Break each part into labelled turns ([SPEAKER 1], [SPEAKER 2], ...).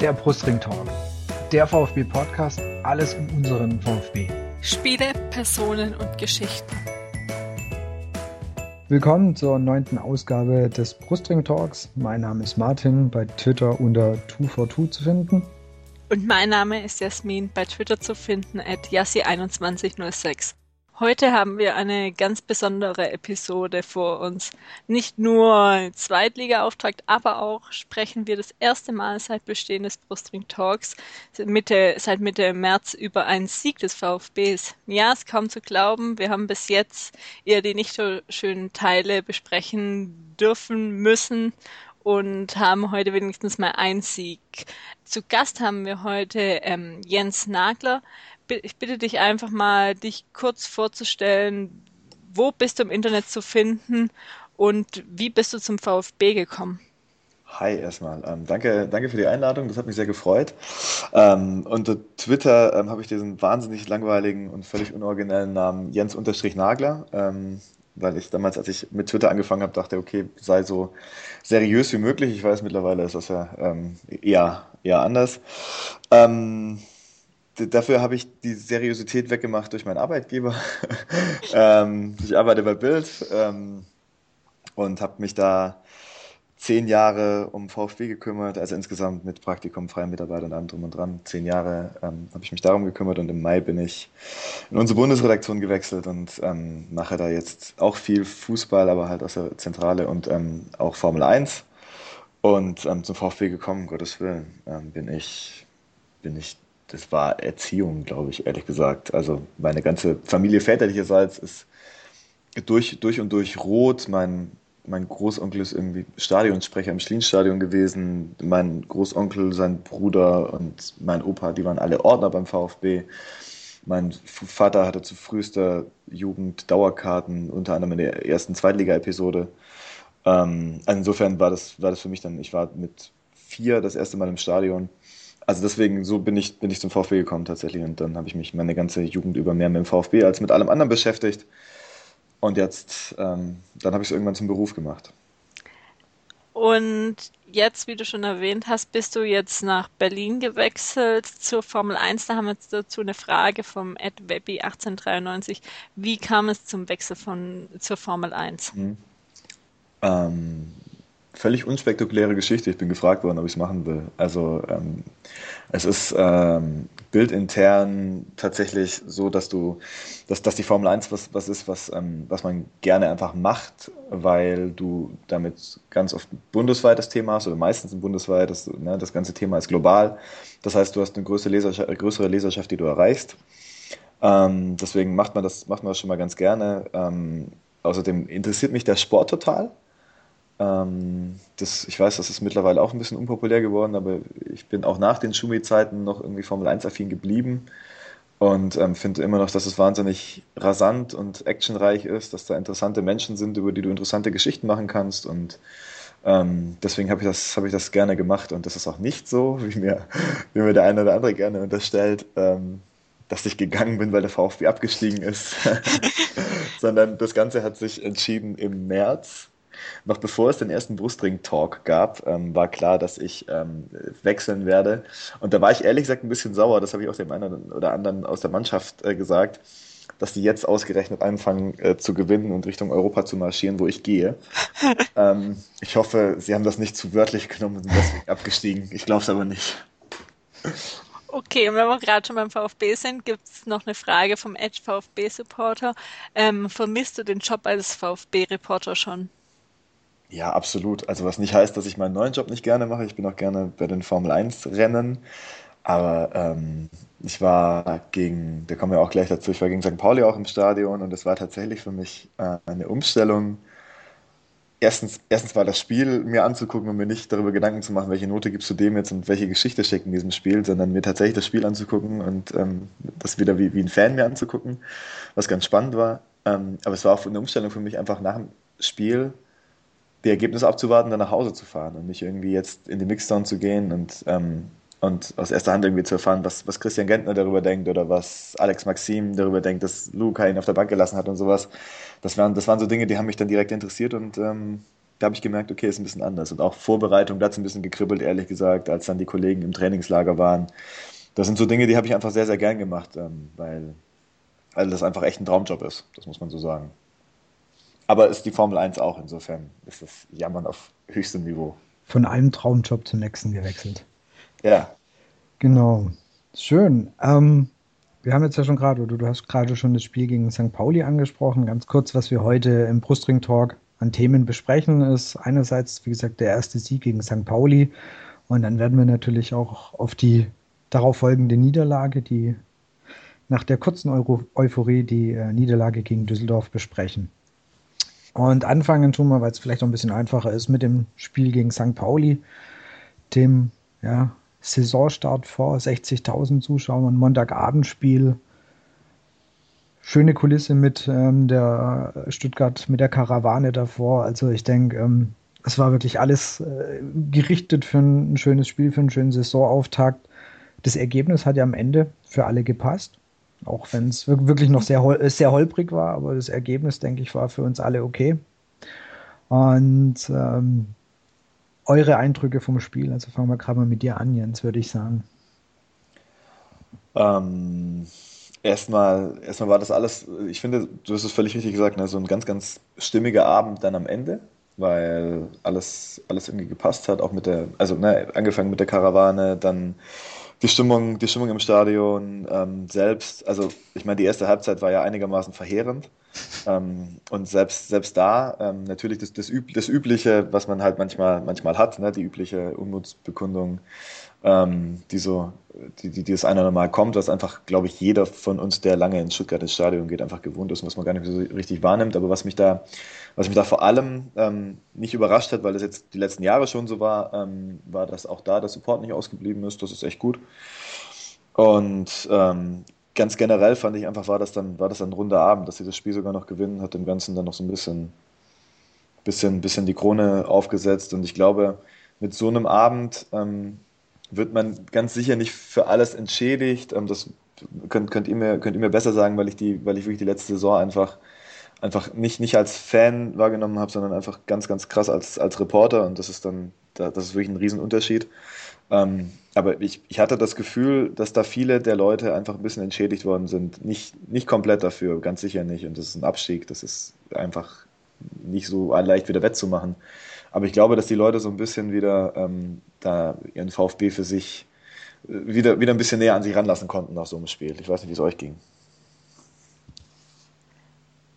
[SPEAKER 1] der Brustring Talk, der VfB Podcast, alles um unseren VfB.
[SPEAKER 2] Spiele, Personen und Geschichten.
[SPEAKER 1] Willkommen zur neunten Ausgabe des Brustring Talks. Mein Name ist Martin, bei Twitter unter 242 zu finden.
[SPEAKER 2] Und mein Name ist Jasmin, bei Twitter zu finden at yassi2106. Heute haben wir eine ganz besondere Episode vor uns. Nicht nur Zweitliga-Auftakt, aber auch sprechen wir das erste Mal seit Bestehen des Brustring Talks Mitte, seit Mitte März über einen Sieg des VfBs. Ja, ist kaum zu glauben. Wir haben bis jetzt eher die nicht so schönen Teile besprechen dürfen müssen und haben heute wenigstens mal einen Sieg. Zu Gast haben wir heute ähm, Jens Nagler ich bitte dich einfach mal, dich kurz vorzustellen. Wo bist du im Internet zu finden und wie bist du zum VfB gekommen?
[SPEAKER 3] Hi erstmal. Ähm, danke, danke für die Einladung. Das hat mich sehr gefreut. Ähm, unter Twitter ähm, habe ich diesen wahnsinnig langweiligen und völlig unoriginellen Namen Jens-Nagler, ähm, weil ich damals, als ich mit Twitter angefangen habe, dachte, okay, sei so seriös wie möglich. Ich weiß, mittlerweile ist das ja ähm, eher, eher anders. Ähm, dafür habe ich die Seriosität weggemacht durch meinen Arbeitgeber. ähm, ich arbeite bei Bild ähm, und habe mich da zehn Jahre um VfB gekümmert, also insgesamt mit Praktikum, freien Mitarbeiter und allem drum und dran. Zehn Jahre ähm, habe ich mich darum gekümmert und im Mai bin ich in unsere Bundesredaktion gewechselt und ähm, mache da jetzt auch viel Fußball, aber halt aus der Zentrale und ähm, auch Formel 1. Und ähm, zum VfB gekommen, Gottes Willen, ähm, bin ich, bin ich das war Erziehung, glaube ich, ehrlich gesagt. Also meine ganze Familie väterlicherseits ist durch, durch und durch rot. Mein, mein Großonkel ist irgendwie Stadionsprecher im Schlienstadion gewesen. Mein Großonkel, sein Bruder und mein Opa, die waren alle Ordner beim VfB. Mein Vater hatte zu frühester Jugend Dauerkarten, unter anderem in der ersten Zweitliga-Episode. Ähm, insofern war das, war das für mich dann, ich war mit vier das erste Mal im Stadion also deswegen, so bin ich, bin ich zum VfB gekommen tatsächlich. Und dann habe ich mich meine ganze Jugend über mehr mit dem VfB als mit allem anderen beschäftigt. Und jetzt, ähm, dann habe ich es irgendwann zum Beruf gemacht.
[SPEAKER 2] Und jetzt, wie du schon erwähnt hast, bist du jetzt nach Berlin gewechselt zur Formel 1. Da haben wir jetzt dazu eine Frage vom Ed Webby 1893. Wie kam es zum Wechsel von, zur Formel 1? Mhm.
[SPEAKER 3] Ähm, völlig unspektakuläre Geschichte. Ich bin gefragt worden, ob ich es machen will. Also ähm, es ist ähm, bildintern tatsächlich so, dass du, dass, dass die Formel 1 was, was ist, was, ähm, was man gerne einfach macht, weil du damit ganz oft bundesweit das Thema hast oder meistens ein bundesweit, das, ne, das ganze Thema ist global. Das heißt, du hast eine größere Leserschaft, größere Leserschaft die du erreichst. Ähm, deswegen macht man das, macht man das schon mal ganz gerne. Ähm, außerdem interessiert mich der Sport total. Ähm, das, ich weiß, das ist mittlerweile auch ein bisschen unpopulär geworden, aber ich bin auch nach den Schumi-Zeiten noch irgendwie Formel 1-affin geblieben und ähm, finde immer noch, dass es wahnsinnig rasant und actionreich ist, dass da interessante Menschen sind, über die du interessante Geschichten machen kannst und ähm, deswegen habe ich, das, hab ich das gerne gemacht und das ist auch nicht so, wie mir, wie mir der eine oder andere gerne unterstellt, ähm, dass ich gegangen bin, weil der VfB abgestiegen ist, sondern das Ganze hat sich entschieden im März noch bevor es den ersten Brustring-Talk gab, ähm, war klar, dass ich ähm, wechseln werde. Und da war ich ehrlich gesagt ein bisschen sauer, das habe ich auch dem einen oder anderen aus der Mannschaft äh, gesagt, dass die jetzt ausgerechnet anfangen äh, zu gewinnen und Richtung Europa zu marschieren, wo ich gehe. ähm, ich hoffe, sie haben das nicht zu wörtlich genommen und sind deswegen abgestiegen. Ich glaube es aber nicht.
[SPEAKER 2] Okay, und wenn wir gerade schon beim VfB sind, gibt es noch eine Frage vom Edge VfB-Supporter. Ähm, vermisst du den Job als VfB-Reporter schon?
[SPEAKER 3] Ja, absolut. Also was nicht heißt, dass ich meinen neuen Job nicht gerne mache. Ich bin auch gerne bei den Formel 1 Rennen. Aber ähm, ich war gegen, da kommen wir auch gleich dazu, ich war gegen St. Pauli auch im Stadion und es war tatsächlich für mich äh, eine Umstellung. Erstens, erstens war das Spiel mir anzugucken und mir nicht darüber Gedanken zu machen, welche Note gibst du dem jetzt und welche Geschichte steckt in diesem Spiel, sondern mir tatsächlich das Spiel anzugucken und ähm, das wieder wie, wie ein Fan mir anzugucken, was ganz spannend war. Ähm, aber es war auch eine Umstellung für mich, einfach nach dem Spiel die Ergebnisse abzuwarten, dann nach Hause zu fahren und nicht irgendwie jetzt in die Mixdown zu gehen und, ähm, und aus erster Hand irgendwie zu erfahren, was, was Christian Gentner darüber denkt oder was Alex Maxim darüber denkt, dass Luca ihn auf der Bank gelassen hat und sowas. Das waren, das waren so Dinge, die haben mich dann direkt interessiert und ähm, da habe ich gemerkt, okay, ist ein bisschen anders. Und auch Vorbereitung, da hat es ein bisschen gekribbelt, ehrlich gesagt, als dann die Kollegen im Trainingslager waren. Das sind so Dinge, die habe ich einfach sehr, sehr gern gemacht, ähm, weil, weil das einfach echt ein Traumjob ist. Das muss man so sagen. Aber ist die Formel 1 auch, insofern ist das Jammern auf höchstem Niveau.
[SPEAKER 1] Von einem Traumjob zum nächsten gewechselt.
[SPEAKER 3] Ja.
[SPEAKER 1] Genau. Schön. Ähm, wir haben jetzt ja schon gerade, oder du hast gerade schon das Spiel gegen St. Pauli angesprochen. Ganz kurz, was wir heute im Brustring Talk an Themen besprechen, ist einerseits, wie gesagt, der erste Sieg gegen St. Pauli. Und dann werden wir natürlich auch auf die darauf folgende Niederlage, die nach der kurzen Euro Euphorie die äh, Niederlage gegen Düsseldorf besprechen. Und anfangen tun wir, weil es vielleicht auch ein bisschen einfacher ist, mit dem Spiel gegen St. Pauli, dem ja, Saisonstart vor 60.000 Zuschauern, Montagabendspiel. Schöne Kulisse mit ähm, der Stuttgart, mit der Karawane davor. Also ich denke, ähm, es war wirklich alles äh, gerichtet für ein, schönes Spiel, für einen schönen Saisonauftakt. Das Ergebnis hat ja am Ende für alle gepasst. Auch wenn es wirklich noch sehr, hol sehr holprig war, aber das Ergebnis, denke ich, war für uns alle okay. Und ähm, eure Eindrücke vom Spiel, also fangen wir gerade mal mit dir an, Jens, würde ich sagen.
[SPEAKER 3] Ähm, erstmal, erstmal war das alles, ich finde, du hast es völlig richtig gesagt, ne, so ein ganz, ganz stimmiger Abend dann am Ende, weil alles, alles irgendwie gepasst hat, auch mit der, also ne, angefangen mit der Karawane, dann die Stimmung, die Stimmung im Stadion ähm, selbst, also ich meine, die erste Halbzeit war ja einigermaßen verheerend. Ähm, und selbst, selbst da, ähm, natürlich das, das, Üb das Übliche, was man halt manchmal, manchmal hat, ne, die übliche Unmutsbekundung, ähm, die so, die, die, die das eine oder Mal kommt, was einfach, glaube ich, jeder von uns, der lange in Stuttgart ins Stadion geht, einfach gewohnt ist und was man gar nicht so richtig wahrnimmt. Aber was mich da, was mich da vor allem ähm, nicht überrascht hat, weil das jetzt die letzten Jahre schon so war, ähm, war, dass auch da der Support nicht ausgeblieben ist. Das ist echt gut. Und ähm, ganz generell fand ich einfach, war das dann, war das ein runder Abend, dass sie das Spiel sogar noch gewinnen, hat dem Ganzen dann noch so ein bisschen, bisschen, bisschen die Krone aufgesetzt. Und ich glaube, mit so einem Abend ähm, wird man ganz sicher nicht für alles entschädigt. Ähm, das könnt, könnt, ihr mir, könnt ihr mir besser sagen, weil ich die, weil ich wirklich die letzte Saison einfach einfach nicht, nicht als Fan wahrgenommen habe, sondern einfach ganz, ganz krass als, als Reporter und das ist dann, das ist wirklich ein Riesenunterschied. Ähm, aber ich, ich hatte das Gefühl, dass da viele der Leute einfach ein bisschen entschädigt worden sind. Nicht, nicht komplett dafür, ganz sicher nicht. Und das ist ein Abstieg, das ist einfach nicht so leicht wieder wettzumachen. Aber ich glaube, dass die Leute so ein bisschen wieder ähm, da ihren VfB für sich äh, wieder, wieder ein bisschen näher an sich ranlassen konnten nach so einem Spiel. Ich weiß nicht, wie es euch ging.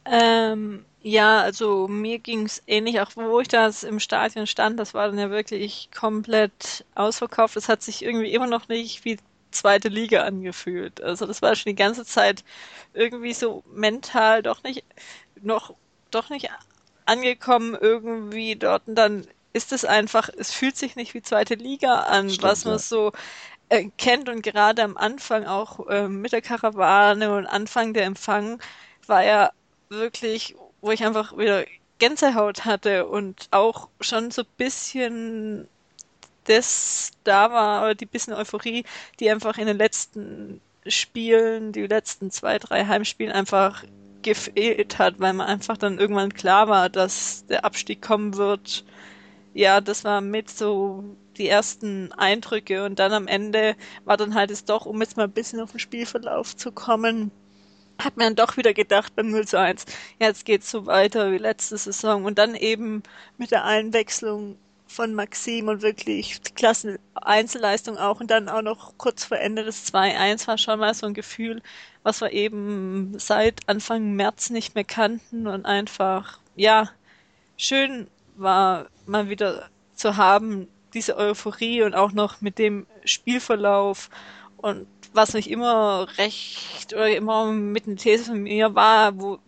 [SPEAKER 2] Ähm, ja, also mir ging es ähnlich, auch wo ich das im Stadion stand, das war dann ja wirklich komplett ausverkauft. Es hat sich irgendwie immer noch nicht wie zweite Liga angefühlt. Also das war schon die ganze Zeit irgendwie so mental doch nicht noch doch nicht angekommen irgendwie dort und dann ist es einfach, es fühlt sich nicht wie zweite Liga an, Stimmt, was man ja. so äh, kennt und gerade am Anfang auch äh, mit der Karawane und Anfang der Empfang war ja wirklich, wo ich einfach wieder Gänsehaut hatte und auch schon so ein bisschen das da war, oder die bisschen Euphorie, die einfach in den letzten Spielen, die letzten zwei, drei Heimspielen einfach gefehlt hat, weil man einfach dann irgendwann klar war, dass der Abstieg kommen wird. Ja, das war mit so die ersten Eindrücke und dann am Ende war dann halt es doch, um jetzt mal ein bisschen auf den Spielverlauf zu kommen, hat man doch wieder gedacht beim 0 zu 1, jetzt geht's so weiter wie letzte Saison. Und dann eben mit der Einwechslung von Maxim und wirklich klasse Einzelleistung auch und dann auch noch kurz vor Ende des 2-1 war schon mal so ein Gefühl, was wir eben seit Anfang März nicht mehr kannten und einfach, ja, schön war mal wieder zu haben, diese Euphorie und auch noch mit dem Spielverlauf und was mich immer recht oder immer mit einer These von mir war, wo,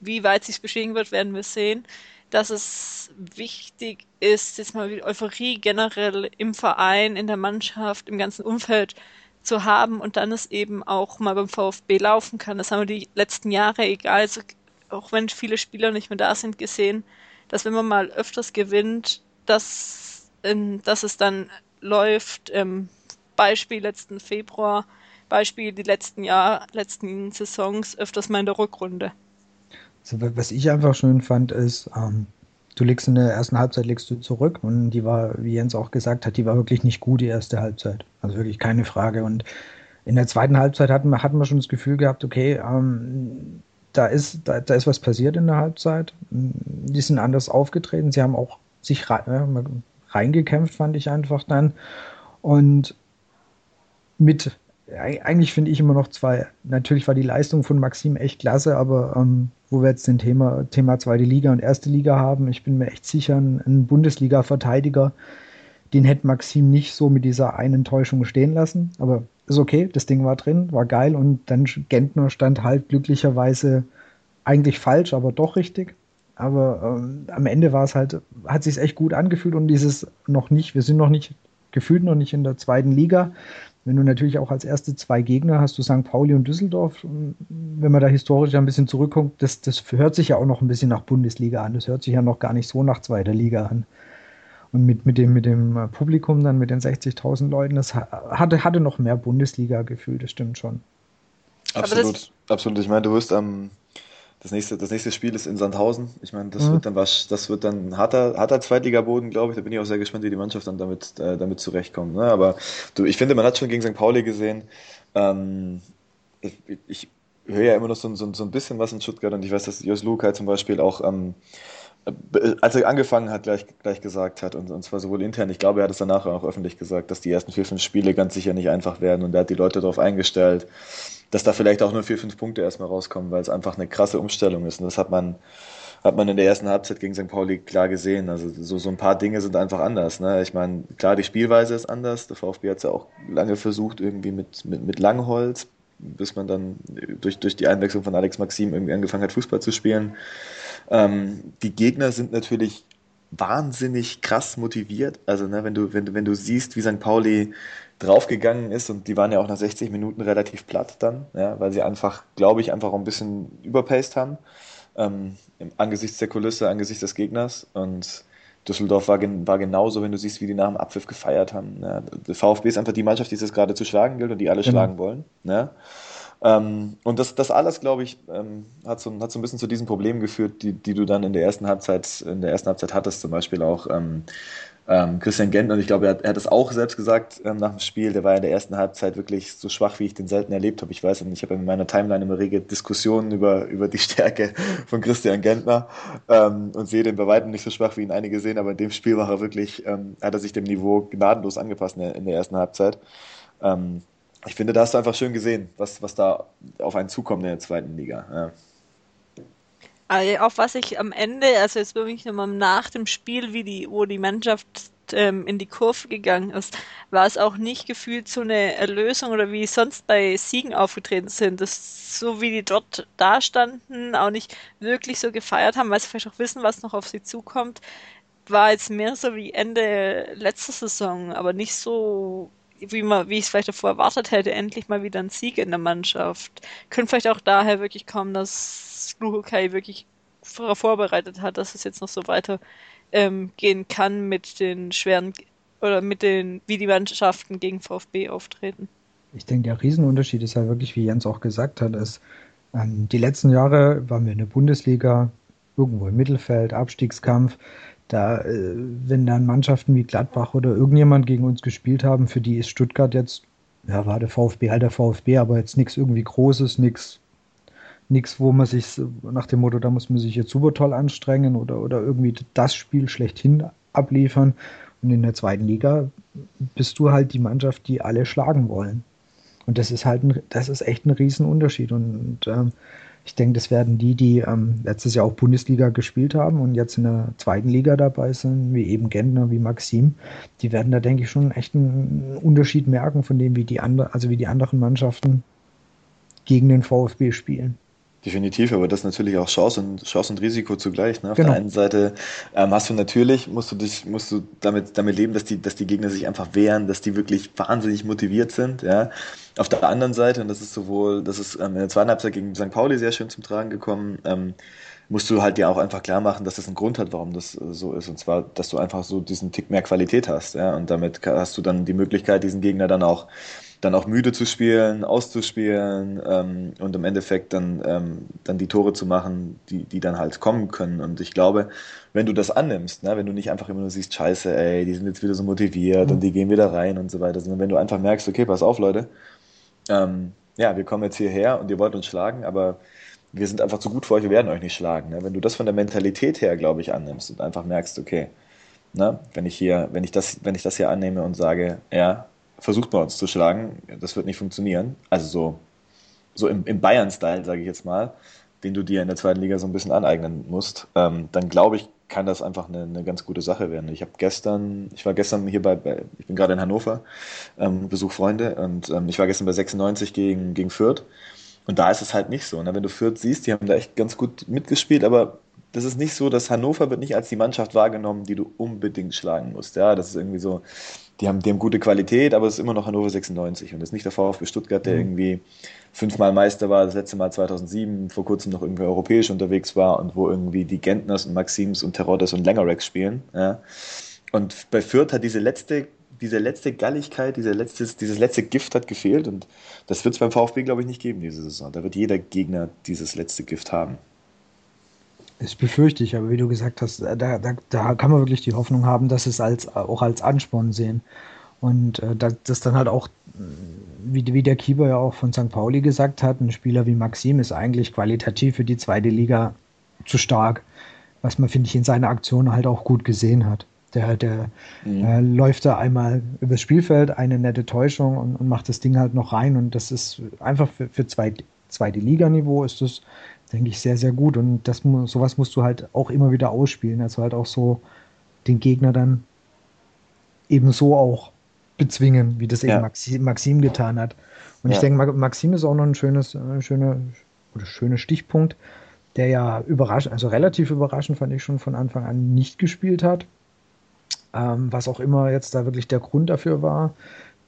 [SPEAKER 2] wie weit sich beschädigen wird, werden wir sehen, dass es wichtig ist, jetzt mal Euphorie generell im Verein, in der Mannschaft, im ganzen Umfeld zu haben und dann es eben auch mal beim VfB laufen kann. Das haben wir die letzten Jahre, egal, also auch wenn viele Spieler nicht mehr da sind, gesehen, dass wenn man mal öfters gewinnt, dass, dass es dann läuft. Ähm, Beispiel letzten Februar Beispiel die letzten Jahr, letzten Saisons öfters mal in der Rückrunde.
[SPEAKER 1] Also, was ich einfach schön fand, ist, ähm, du legst in der ersten Halbzeit legst du zurück und die war, wie Jens auch gesagt hat, die war wirklich nicht gut, die erste Halbzeit. Also wirklich keine Frage. Und in der zweiten Halbzeit hatten wir, hatten wir schon das Gefühl gehabt, okay, ähm, da ist, da, da ist was passiert in der Halbzeit. Die sind anders aufgetreten. Sie haben auch sich rein, reingekämpft, fand ich einfach dann. Und mit, eigentlich finde ich immer noch zwei, natürlich war die Leistung von Maxim echt klasse, aber ähm, wo wir jetzt den Thema, Thema zweite Liga und erste Liga haben, ich bin mir echt sicher, ein Bundesliga-Verteidiger, den hätte Maxim nicht so mit dieser einen Täuschung stehen lassen. Aber ist okay, das Ding war drin, war geil und dann Gentner stand halt glücklicherweise eigentlich falsch, aber doch richtig. Aber ähm, am Ende war es halt, hat sich echt gut angefühlt und dieses noch nicht, wir sind noch nicht, gefühlt noch nicht in der zweiten Liga. Wenn du natürlich auch als erste zwei Gegner hast, du St. Pauli und Düsseldorf, wenn man da historisch ein bisschen zurückkommt, das, das hört sich ja auch noch ein bisschen nach Bundesliga an. Das hört sich ja noch gar nicht so nach zweiter Liga an. Und mit, mit, dem, mit dem Publikum dann, mit den 60.000 Leuten, das hatte, hatte noch mehr Bundesliga-Gefühl, das stimmt schon.
[SPEAKER 3] Absolut, absolut. Ich meine, du wirst am, das nächste, das nächste Spiel ist in Sandhausen. Ich meine, das mhm. wird dann was, das wird dann harter, harter Zweitligaboden, glaube ich. Da bin ich auch sehr gespannt, wie die Mannschaft dann damit, äh, damit zurechtkommt. Ne? Aber du, ich finde, man hat schon gegen St. Pauli gesehen. Ähm, ich, ich höre ja immer noch so, so, so ein bisschen was in Stuttgart und ich weiß, dass Jos Lukai zum Beispiel auch ähm, als er angefangen hat, gleich, gleich gesagt hat, und, und zwar sowohl intern, ich glaube, er hat es danach auch öffentlich gesagt, dass die ersten vier, fünf Spiele ganz sicher nicht einfach werden und er hat die Leute darauf eingestellt, dass da vielleicht auch nur vier, fünf Punkte erstmal rauskommen, weil es einfach eine krasse Umstellung ist. Und das hat man, hat man in der ersten Halbzeit gegen St. Pauli klar gesehen. Also so, so ein paar Dinge sind einfach anders. Ne? Ich meine, klar, die Spielweise ist anders. Der VfB hat es ja auch lange versucht, irgendwie mit, mit, mit Langholz, bis man dann durch, durch die Einwechslung von Alex Maxim irgendwie angefangen hat, Fußball zu spielen. Ähm, die Gegner sind natürlich wahnsinnig krass motiviert. Also, ne, wenn du, wenn wenn du siehst, wie St. Pauli draufgegangen ist und die waren ja auch nach 60 Minuten relativ platt dann, ja, weil sie einfach, glaube ich, einfach auch ein bisschen überpaced haben. Ähm, angesichts der Kulisse, angesichts des Gegners und Düsseldorf war, war genauso, wenn du siehst, wie die nach dem Abpfiff gefeiert haben. Ja, der VfB ist einfach die Mannschaft, die es gerade zu schlagen gilt und die alle genau. schlagen wollen. Ja. Ähm, und das, das alles, glaube ich, ähm, hat, so, hat so ein bisschen zu diesen Problemen geführt, die, die du dann in der ersten Halbzeit, in der ersten Halbzeit hattest, zum Beispiel auch ähm, ähm Christian Gent, und ich glaube, er hat, er hat es auch selbst gesagt ähm, nach dem Spiel, der war in der ersten Halbzeit wirklich so schwach, wie ich den selten erlebt habe. Ich weiß nicht, ich habe in meiner Timeline immer rege Diskussionen über, über die Stärke von Christian Gentner ähm, und sehe den bei weitem nicht so schwach, wie ihn einige sehen, aber in dem Spiel war er wirklich, hat er sich dem Niveau gnadenlos angepasst in der, in der ersten Halbzeit. Ähm, ich finde, da hast du einfach schön gesehen, was, was da auf einen zukommt in der zweiten Liga. Ja.
[SPEAKER 2] Also auch was ich am Ende, also jetzt wirklich nochmal nach dem Spiel, wie die, wo die Mannschaft ähm, in die Kurve gegangen ist, war es auch nicht gefühlt so eine Erlösung oder wie sonst bei Siegen aufgetreten sind. Das, so wie die dort dastanden, auch nicht wirklich so gefeiert haben, weil sie vielleicht auch wissen, was noch auf sie zukommt, war jetzt mehr so wie Ende letzter Saison, aber nicht so wie man, wie ich es vielleicht davor erwartet hätte, endlich mal wieder ein Sieg in der Mannschaft. Könnte vielleicht auch daher wirklich kommen, dass Luhukai wirklich vorbereitet hat, dass es jetzt noch so weiter ähm, gehen kann mit den schweren oder mit den, wie die Mannschaften gegen VfB auftreten.
[SPEAKER 1] Ich denke, der Riesenunterschied ist ja wirklich, wie Jens auch gesagt hat, ist, ähm, die letzten Jahre waren wir in der Bundesliga, irgendwo im Mittelfeld, Abstiegskampf. Da, äh, wenn dann Mannschaften wie Gladbach oder irgendjemand gegen uns gespielt haben, für die ist Stuttgart jetzt, ja, war der VfB halt der VfB, aber jetzt nichts irgendwie Großes, nichts, nichts, wo man sich nach dem Motto, da muss man sich jetzt super toll anstrengen oder, oder irgendwie das Spiel schlechthin abliefern. Und in der zweiten Liga bist du halt die Mannschaft, die alle schlagen wollen. Und das ist halt ein, das ist echt ein Riesenunterschied. Und ähm, ich denke, das werden die, die ähm, letztes Jahr auch Bundesliga gespielt haben und jetzt in der zweiten Liga dabei sind, wie eben Gentner, wie Maxim, die werden da, denke ich, schon echt einen Unterschied merken von dem, wie die andere, also wie die anderen Mannschaften gegen den VfB spielen.
[SPEAKER 3] Definitiv, aber das ist natürlich auch Chance und Chance und Risiko zugleich. Ne? Auf genau. der einen Seite ähm, hast du natürlich, musst du dich, musst du damit, damit leben, dass die, dass die Gegner sich einfach wehren, dass die wirklich wahnsinnig motiviert sind. Ja? Auf der anderen Seite, und das ist sowohl, das ist ähm, in der zweiten Halbzeit gegen St. Pauli sehr schön zum Tragen gekommen, ähm, musst du halt dir auch einfach klar machen, dass das einen Grund hat, warum das äh, so ist. Und zwar, dass du einfach so diesen Tick mehr Qualität hast. Ja? Und damit hast du dann die Möglichkeit, diesen Gegner dann auch dann auch müde zu spielen, auszuspielen ähm, und im Endeffekt dann, ähm, dann die Tore zu machen, die, die dann halt kommen können. Und ich glaube, wenn du das annimmst, ne, wenn du nicht einfach immer nur siehst, scheiße, ey, die sind jetzt wieder so motiviert mhm. und die gehen wieder rein und so weiter, sondern wenn du einfach merkst, okay, pass auf, Leute, ähm, ja, wir kommen jetzt hierher und ihr wollt uns schlagen, aber wir sind einfach zu gut für euch, wir werden euch nicht schlagen. Ne? Wenn du das von der Mentalität her, glaube ich, annimmst und einfach merkst, okay, ne, wenn ich hier, wenn ich das, wenn ich das hier annehme und sage, ja, versucht bei uns zu schlagen, das wird nicht funktionieren. Also so, so im, im Bayern-Style, sage ich jetzt mal, den du dir in der zweiten Liga so ein bisschen aneignen musst, ähm, dann glaube ich, kann das einfach eine, eine ganz gute Sache werden. Ich habe gestern, ich war gestern hier bei, ich bin gerade in Hannover, ähm, besuch Freunde und ähm, ich war gestern bei 96 gegen, gegen Fürth und da ist es halt nicht so. Ne? Wenn du Fürth siehst, die haben da echt ganz gut mitgespielt, aber das ist nicht so, dass Hannover wird nicht als die Mannschaft wahrgenommen, die du unbedingt schlagen musst. Ja, das ist irgendwie so, die haben, die haben gute Qualität, aber es ist immer noch Hannover 96 und das ist nicht der VfB Stuttgart, der mhm. irgendwie fünfmal Meister war, das letzte Mal 2007, vor kurzem noch irgendwie europäisch unterwegs war und wo irgendwie die Gentners und Maxims und Teroddes und Langerex spielen. Ja. Und bei Fürth hat diese letzte, diese letzte Galligkeit, diese letztes, dieses letzte Gift hat gefehlt und das wird es beim VfB, glaube ich, nicht geben diese Saison. Da wird jeder Gegner dieses letzte Gift haben.
[SPEAKER 1] Das befürchte ich, aber wie du gesagt hast, da, da, da kann man wirklich die Hoffnung haben, dass es als, auch als Ansporn sehen. Und äh, das dann halt auch, wie, wie der Keeper ja auch von St. Pauli gesagt hat, ein Spieler wie Maxim ist eigentlich qualitativ für die zweite Liga zu stark, was man, finde ich, in seiner Aktion halt auch gut gesehen hat. Der, der mhm. äh, läuft da einmal übers Spielfeld, eine nette Täuschung und, und, macht das Ding halt noch rein. Und das ist einfach für, für zweit, zweite Liganiveau ist das denke ich, sehr, sehr gut. Und das, sowas musst du halt auch immer wieder ausspielen. Also halt auch so den Gegner dann eben so auch bezwingen, wie das ja. eben Maxim, Maxim, getan hat. Und ja. ich denke, Maxim ist auch noch ein schönes, äh, schöne, oder schöner Stichpunkt, der ja überraschend, also relativ überraschend fand ich schon von Anfang an nicht gespielt hat. Ähm, was auch immer jetzt da wirklich der Grund dafür war.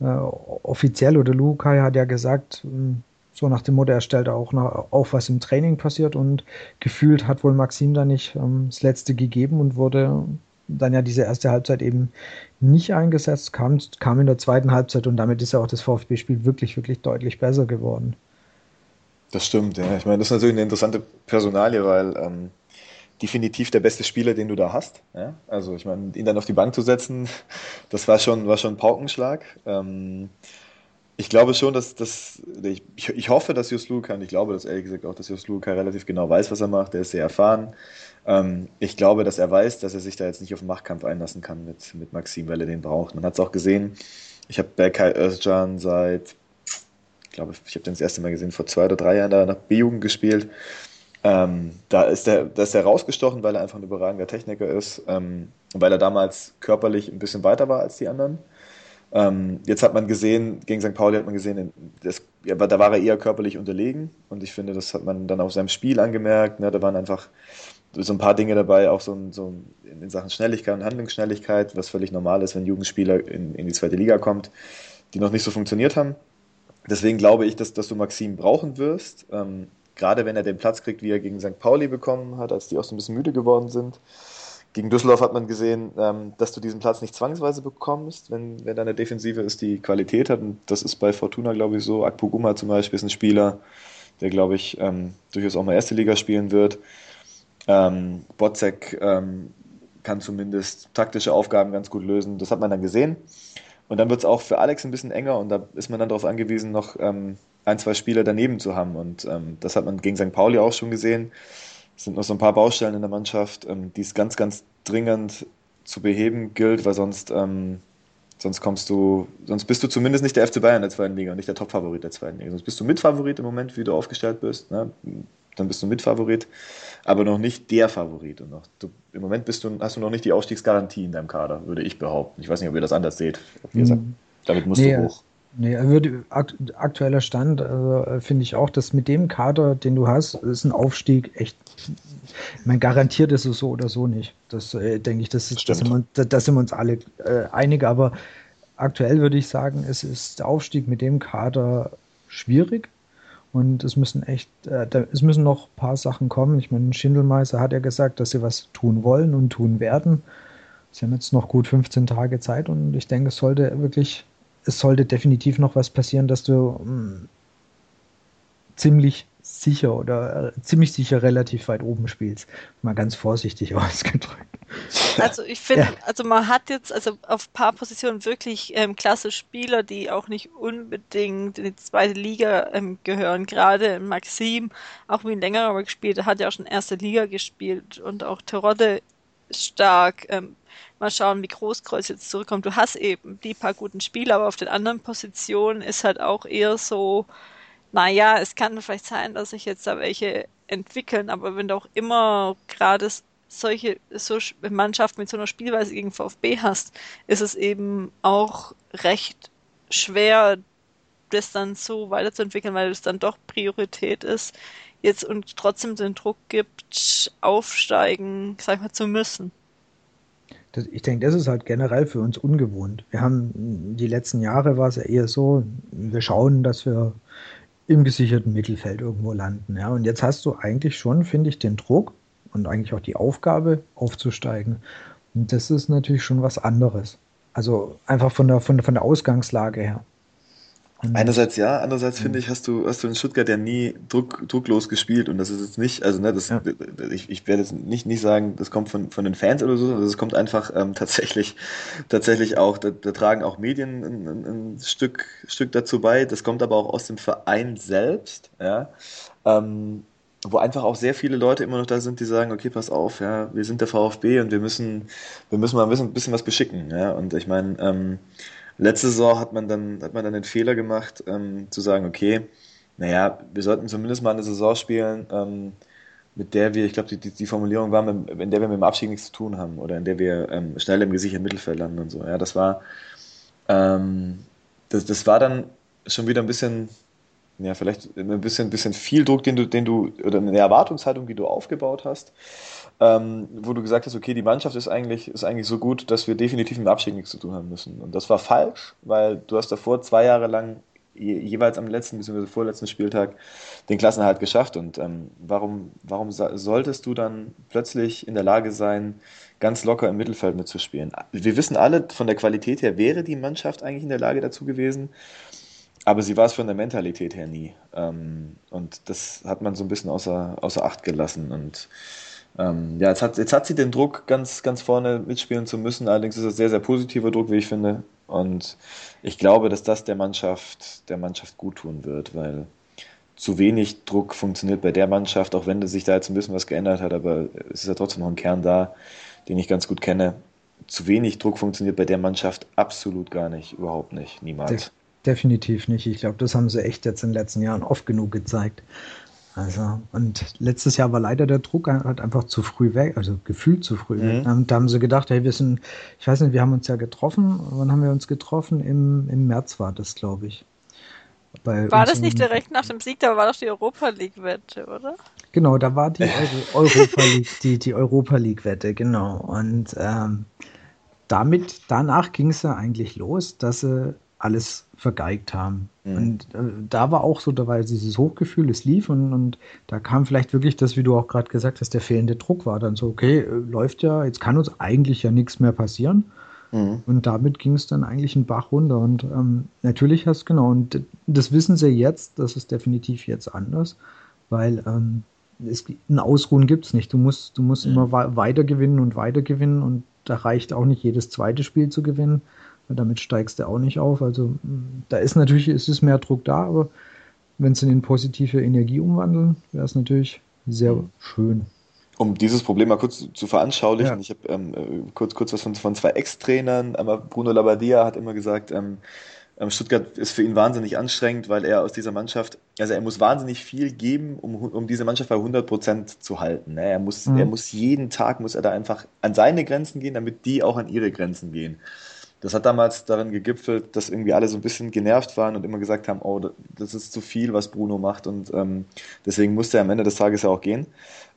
[SPEAKER 1] Äh, offiziell oder Lukai hat ja gesagt, hm, so nach dem Motto, er stellt auch noch auf, was im Training passiert und gefühlt hat wohl Maxim da nicht ähm, das letzte gegeben und wurde dann ja diese erste Halbzeit eben nicht eingesetzt, kam, kam in der zweiten Halbzeit und damit ist ja auch das VfB-Spiel wirklich, wirklich deutlich besser geworden.
[SPEAKER 3] Das stimmt, ja. Ich meine, das ist natürlich eine interessante Personalie, weil ähm, definitiv der beste Spieler, den du da hast. Ja? Also ich meine, ihn dann auf die Bank zu setzen, das war schon, war schon ein Paukenschlag. Ähm, ich glaube schon, dass, dass ich, ich hoffe, dass Just Lukan, ich glaube dass ehrlich gesagt auch, dass Just Lukan relativ genau weiß, was er macht. Er ist sehr erfahren. Ähm, ich glaube, dass er weiß, dass er sich da jetzt nicht auf den Machtkampf einlassen kann mit, mit Maxim, weil er den braucht. Man hat es auch gesehen. Ich habe Berkay Özcan seit, ich glaube, ich habe den das erste Mal gesehen, vor zwei oder drei Jahren da nach B-Jugend gespielt. Ähm, da, ist der, da ist er rausgestochen, weil er einfach ein überragender Techniker ist ähm, und weil er damals körperlich ein bisschen weiter war als die anderen. Ähm, jetzt hat man gesehen, gegen St. Pauli hat man gesehen, das, ja, da war er eher körperlich unterlegen und ich finde, das hat man dann auf seinem Spiel angemerkt. Ne? Da waren einfach so ein paar Dinge dabei, auch so, so in Sachen Schnelligkeit und Handlungsschnelligkeit, was völlig normal ist, wenn Jugendspieler in, in die zweite Liga kommt, die noch nicht so funktioniert haben. Deswegen glaube ich, dass, dass du Maxim brauchen wirst, ähm, gerade wenn er den Platz kriegt, wie er gegen St. Pauli bekommen hat, als die auch so ein bisschen müde geworden sind. Gegen Düsseldorf hat man gesehen, ähm, dass du diesen Platz nicht zwangsweise bekommst, wenn, wenn deine Defensive ist, die Qualität hat. Und das ist bei Fortuna, glaube ich, so. Akpoguma zum Beispiel ist ein Spieler, der, glaube ich, ähm, durchaus auch mal erste Liga spielen wird. Ähm, Botzek ähm, kann zumindest taktische Aufgaben ganz gut lösen. Das hat man dann gesehen. Und dann wird es auch für Alex ein bisschen enger und da ist man dann darauf angewiesen, noch ähm, ein, zwei Spieler daneben zu haben. Und ähm, das hat man gegen St. Pauli auch schon gesehen sind noch so ein paar Baustellen in der Mannschaft, ähm, die es ganz, ganz dringend zu beheben gilt, weil sonst, ähm, sonst kommst du, sonst bist du zumindest nicht der FC Bayern der zweiten Liga und nicht der Topfavorit der zweiten Liga. Sonst bist du Mitfavorit im Moment, wie du aufgestellt bist. Ne? Dann bist du Mitfavorit, aber noch nicht der Favorit. Und noch, du, Im Moment bist du, hast du noch nicht die Ausstiegsgarantie in deinem Kader, würde ich behaupten. Ich weiß nicht, ob ihr das anders seht. Ihr sagt, mhm. damit musst nee, du hoch.
[SPEAKER 1] Nee, würde, aktueller Stand also, finde ich auch, dass mit dem Kader, den du hast, ist ein Aufstieg echt. Man garantiert ist es so oder so nicht. Das äh, denke ich, das ist, das sind, sind wir uns alle äh, einig. Aber aktuell würde ich sagen, es ist der Aufstieg mit dem Kader schwierig. Und es müssen echt, äh, da, es müssen noch ein paar Sachen kommen. Ich meine, Schindelmeister hat ja gesagt, dass sie was tun wollen und tun werden. Sie haben jetzt noch gut 15 Tage Zeit und ich denke, es sollte wirklich es sollte definitiv noch was passieren, dass du mh, hm, ziemlich sicher oder äh, ziemlich sicher relativ weit oben spielst. Mal ganz vorsichtig ausgedrückt.
[SPEAKER 2] Also ich finde, ja. also man hat jetzt also auf ein paar Positionen wirklich ähm, klasse Spieler, die auch nicht unbedingt in die zweite Liga ähm, gehören. Gerade Maxim, auch wie ein längerer gespielt, hat ja auch schon erste Liga gespielt und auch Terodde stark. Ähm, mal schauen, wie Großkreuz jetzt zurückkommt. Du hast eben die paar guten Spieler, aber auf den anderen Positionen ist halt auch eher so, naja, es kann vielleicht sein, dass sich jetzt da welche entwickeln, aber wenn du auch immer gerade solche so Mannschaften mit so einer Spielweise gegen VfB hast, ist es eben auch recht schwer, das dann so weiterzuentwickeln, weil es dann doch Priorität ist, jetzt und trotzdem den Druck gibt, aufsteigen, sag ich mal, zu müssen.
[SPEAKER 1] Das, ich denke, das ist halt generell für uns ungewohnt. Wir haben die letzten Jahre war es ja eher so, wir schauen, dass wir im gesicherten Mittelfeld irgendwo landen. Ja. Und jetzt hast du eigentlich schon, finde ich, den Druck und eigentlich auch die Aufgabe, aufzusteigen. Und das ist natürlich schon was anderes. Also einfach von der, von von der Ausgangslage her.
[SPEAKER 3] Und Einerseits ja, andererseits ja. finde ich, hast du, hast du in Stuttgart ja nie druck, drucklos gespielt und das ist jetzt nicht, also ne, das, ja. ich, ich werde jetzt nicht, nicht sagen, das kommt von, von den Fans oder so, sondern das kommt einfach ähm, tatsächlich, tatsächlich auch, da, da tragen auch Medien ein, ein, ein, Stück, Stück dazu bei, das kommt aber auch aus dem Verein selbst, ja, ähm, wo einfach auch sehr viele Leute immer noch da sind, die sagen, okay, pass auf, ja, wir sind der VfB und wir müssen, wir müssen mal ein bisschen, ein bisschen was beschicken, ja, und ich meine, ähm, Letzte Saison hat man dann, hat man dann den Fehler gemacht, ähm, zu sagen, okay, naja, wir sollten zumindest mal eine Saison spielen, ähm, mit der wir, ich glaube, die, die, die, Formulierung war, in der wir mit dem Abstieg nichts zu tun haben oder in der wir ähm, schnell im gesicherten Mittelfeld landen und so. Ja, das war, ähm, das, das war dann schon wieder ein bisschen, ja, vielleicht ein bisschen, bisschen viel Druck, den du, den du, oder eine Erwartungshaltung, die du aufgebaut hast ähm, wo du gesagt hast, okay, die Mannschaft ist eigentlich, ist eigentlich so gut, dass wir definitiv dem Abstieg nichts zu tun haben müssen. Und das war falsch, weil du hast davor zwei Jahre lang je, jeweils am letzten bzw. vorletzten Spieltag den Klassenerhalt geschafft. Und ähm, warum, warum solltest du dann plötzlich in der Lage sein, ganz locker im Mittelfeld mitzuspielen? Wir wissen alle, von der Qualität her wäre die Mannschaft eigentlich in der Lage dazu gewesen. Aber sie war es von der Mentalität her nie. Ähm, und das hat man so ein bisschen außer, außer Acht gelassen. Und ähm, ja, jetzt hat, jetzt hat sie den Druck, ganz, ganz vorne mitspielen zu müssen. Allerdings ist es sehr, sehr positiver Druck, wie ich finde. Und ich glaube, dass das der Mannschaft, der Mannschaft gut wird, weil zu wenig Druck funktioniert bei der Mannschaft, auch wenn sich da jetzt ein bisschen was geändert hat, aber es ist ja trotzdem noch ein Kern da, den ich ganz gut kenne. Zu wenig Druck funktioniert bei der Mannschaft absolut gar nicht, überhaupt nicht, niemals.
[SPEAKER 1] definitiv nicht. Ich glaube, das haben sie echt jetzt in den letzten Jahren oft genug gezeigt. Also, und letztes Jahr war leider der Druck halt einfach zu früh weg, also gefühlt zu früh weg. Mhm. Da haben sie gedacht, hey, wir sind, ich weiß nicht, wir haben uns ja getroffen. Wann haben wir uns getroffen? Im, im März war das, glaube ich.
[SPEAKER 2] Bei war das nicht direkt nach dem Sieg? Da war doch die Europa League-Wette, oder?
[SPEAKER 1] Genau, da war die Euro Europa League, die, die Europa League-Wette, genau. Und ähm, damit, danach ging es ja eigentlich los, dass sie alles vergeigt haben. Mhm. Und äh, da war auch so, da war dieses Hochgefühl, es lief und, und da kam vielleicht wirklich das, wie du auch gerade gesagt hast, der fehlende Druck war dann so, okay, äh, läuft ja, jetzt kann uns eigentlich ja nichts mehr passieren. Mhm. Und damit ging es dann eigentlich einen Bach runter. Und ähm, natürlich hast genau, und das wissen sie jetzt, das ist definitiv jetzt anders, weil ähm, es, ein Ausruhen gibt es nicht. Du musst, du musst mhm. immer weiter gewinnen und weiter gewinnen und da reicht auch nicht jedes zweite Spiel zu gewinnen damit steigst du auch nicht auf. Also da ist natürlich, ist es mehr Druck da, aber wenn sie in positive Energie umwandeln, wäre es natürlich sehr schön.
[SPEAKER 3] Um dieses Problem mal kurz zu veranschaulichen, ja. ich habe ähm, kurz, kurz was von, von zwei Ex-Trainern, aber Bruno Labbadia hat immer gesagt, ähm, ähm, Stuttgart ist für ihn wahnsinnig anstrengend, weil er aus dieser Mannschaft, also er muss wahnsinnig viel geben, um, um diese Mannschaft bei 100 Prozent zu halten. Ne? Er muss, mhm. er muss jeden Tag, muss er da einfach an seine Grenzen gehen, damit die auch an ihre Grenzen gehen das hat damals darin gegipfelt, dass irgendwie alle so ein bisschen genervt waren und immer gesagt haben, oh, das ist zu viel, was Bruno macht und ähm, deswegen musste er am Ende des Tages ja auch gehen.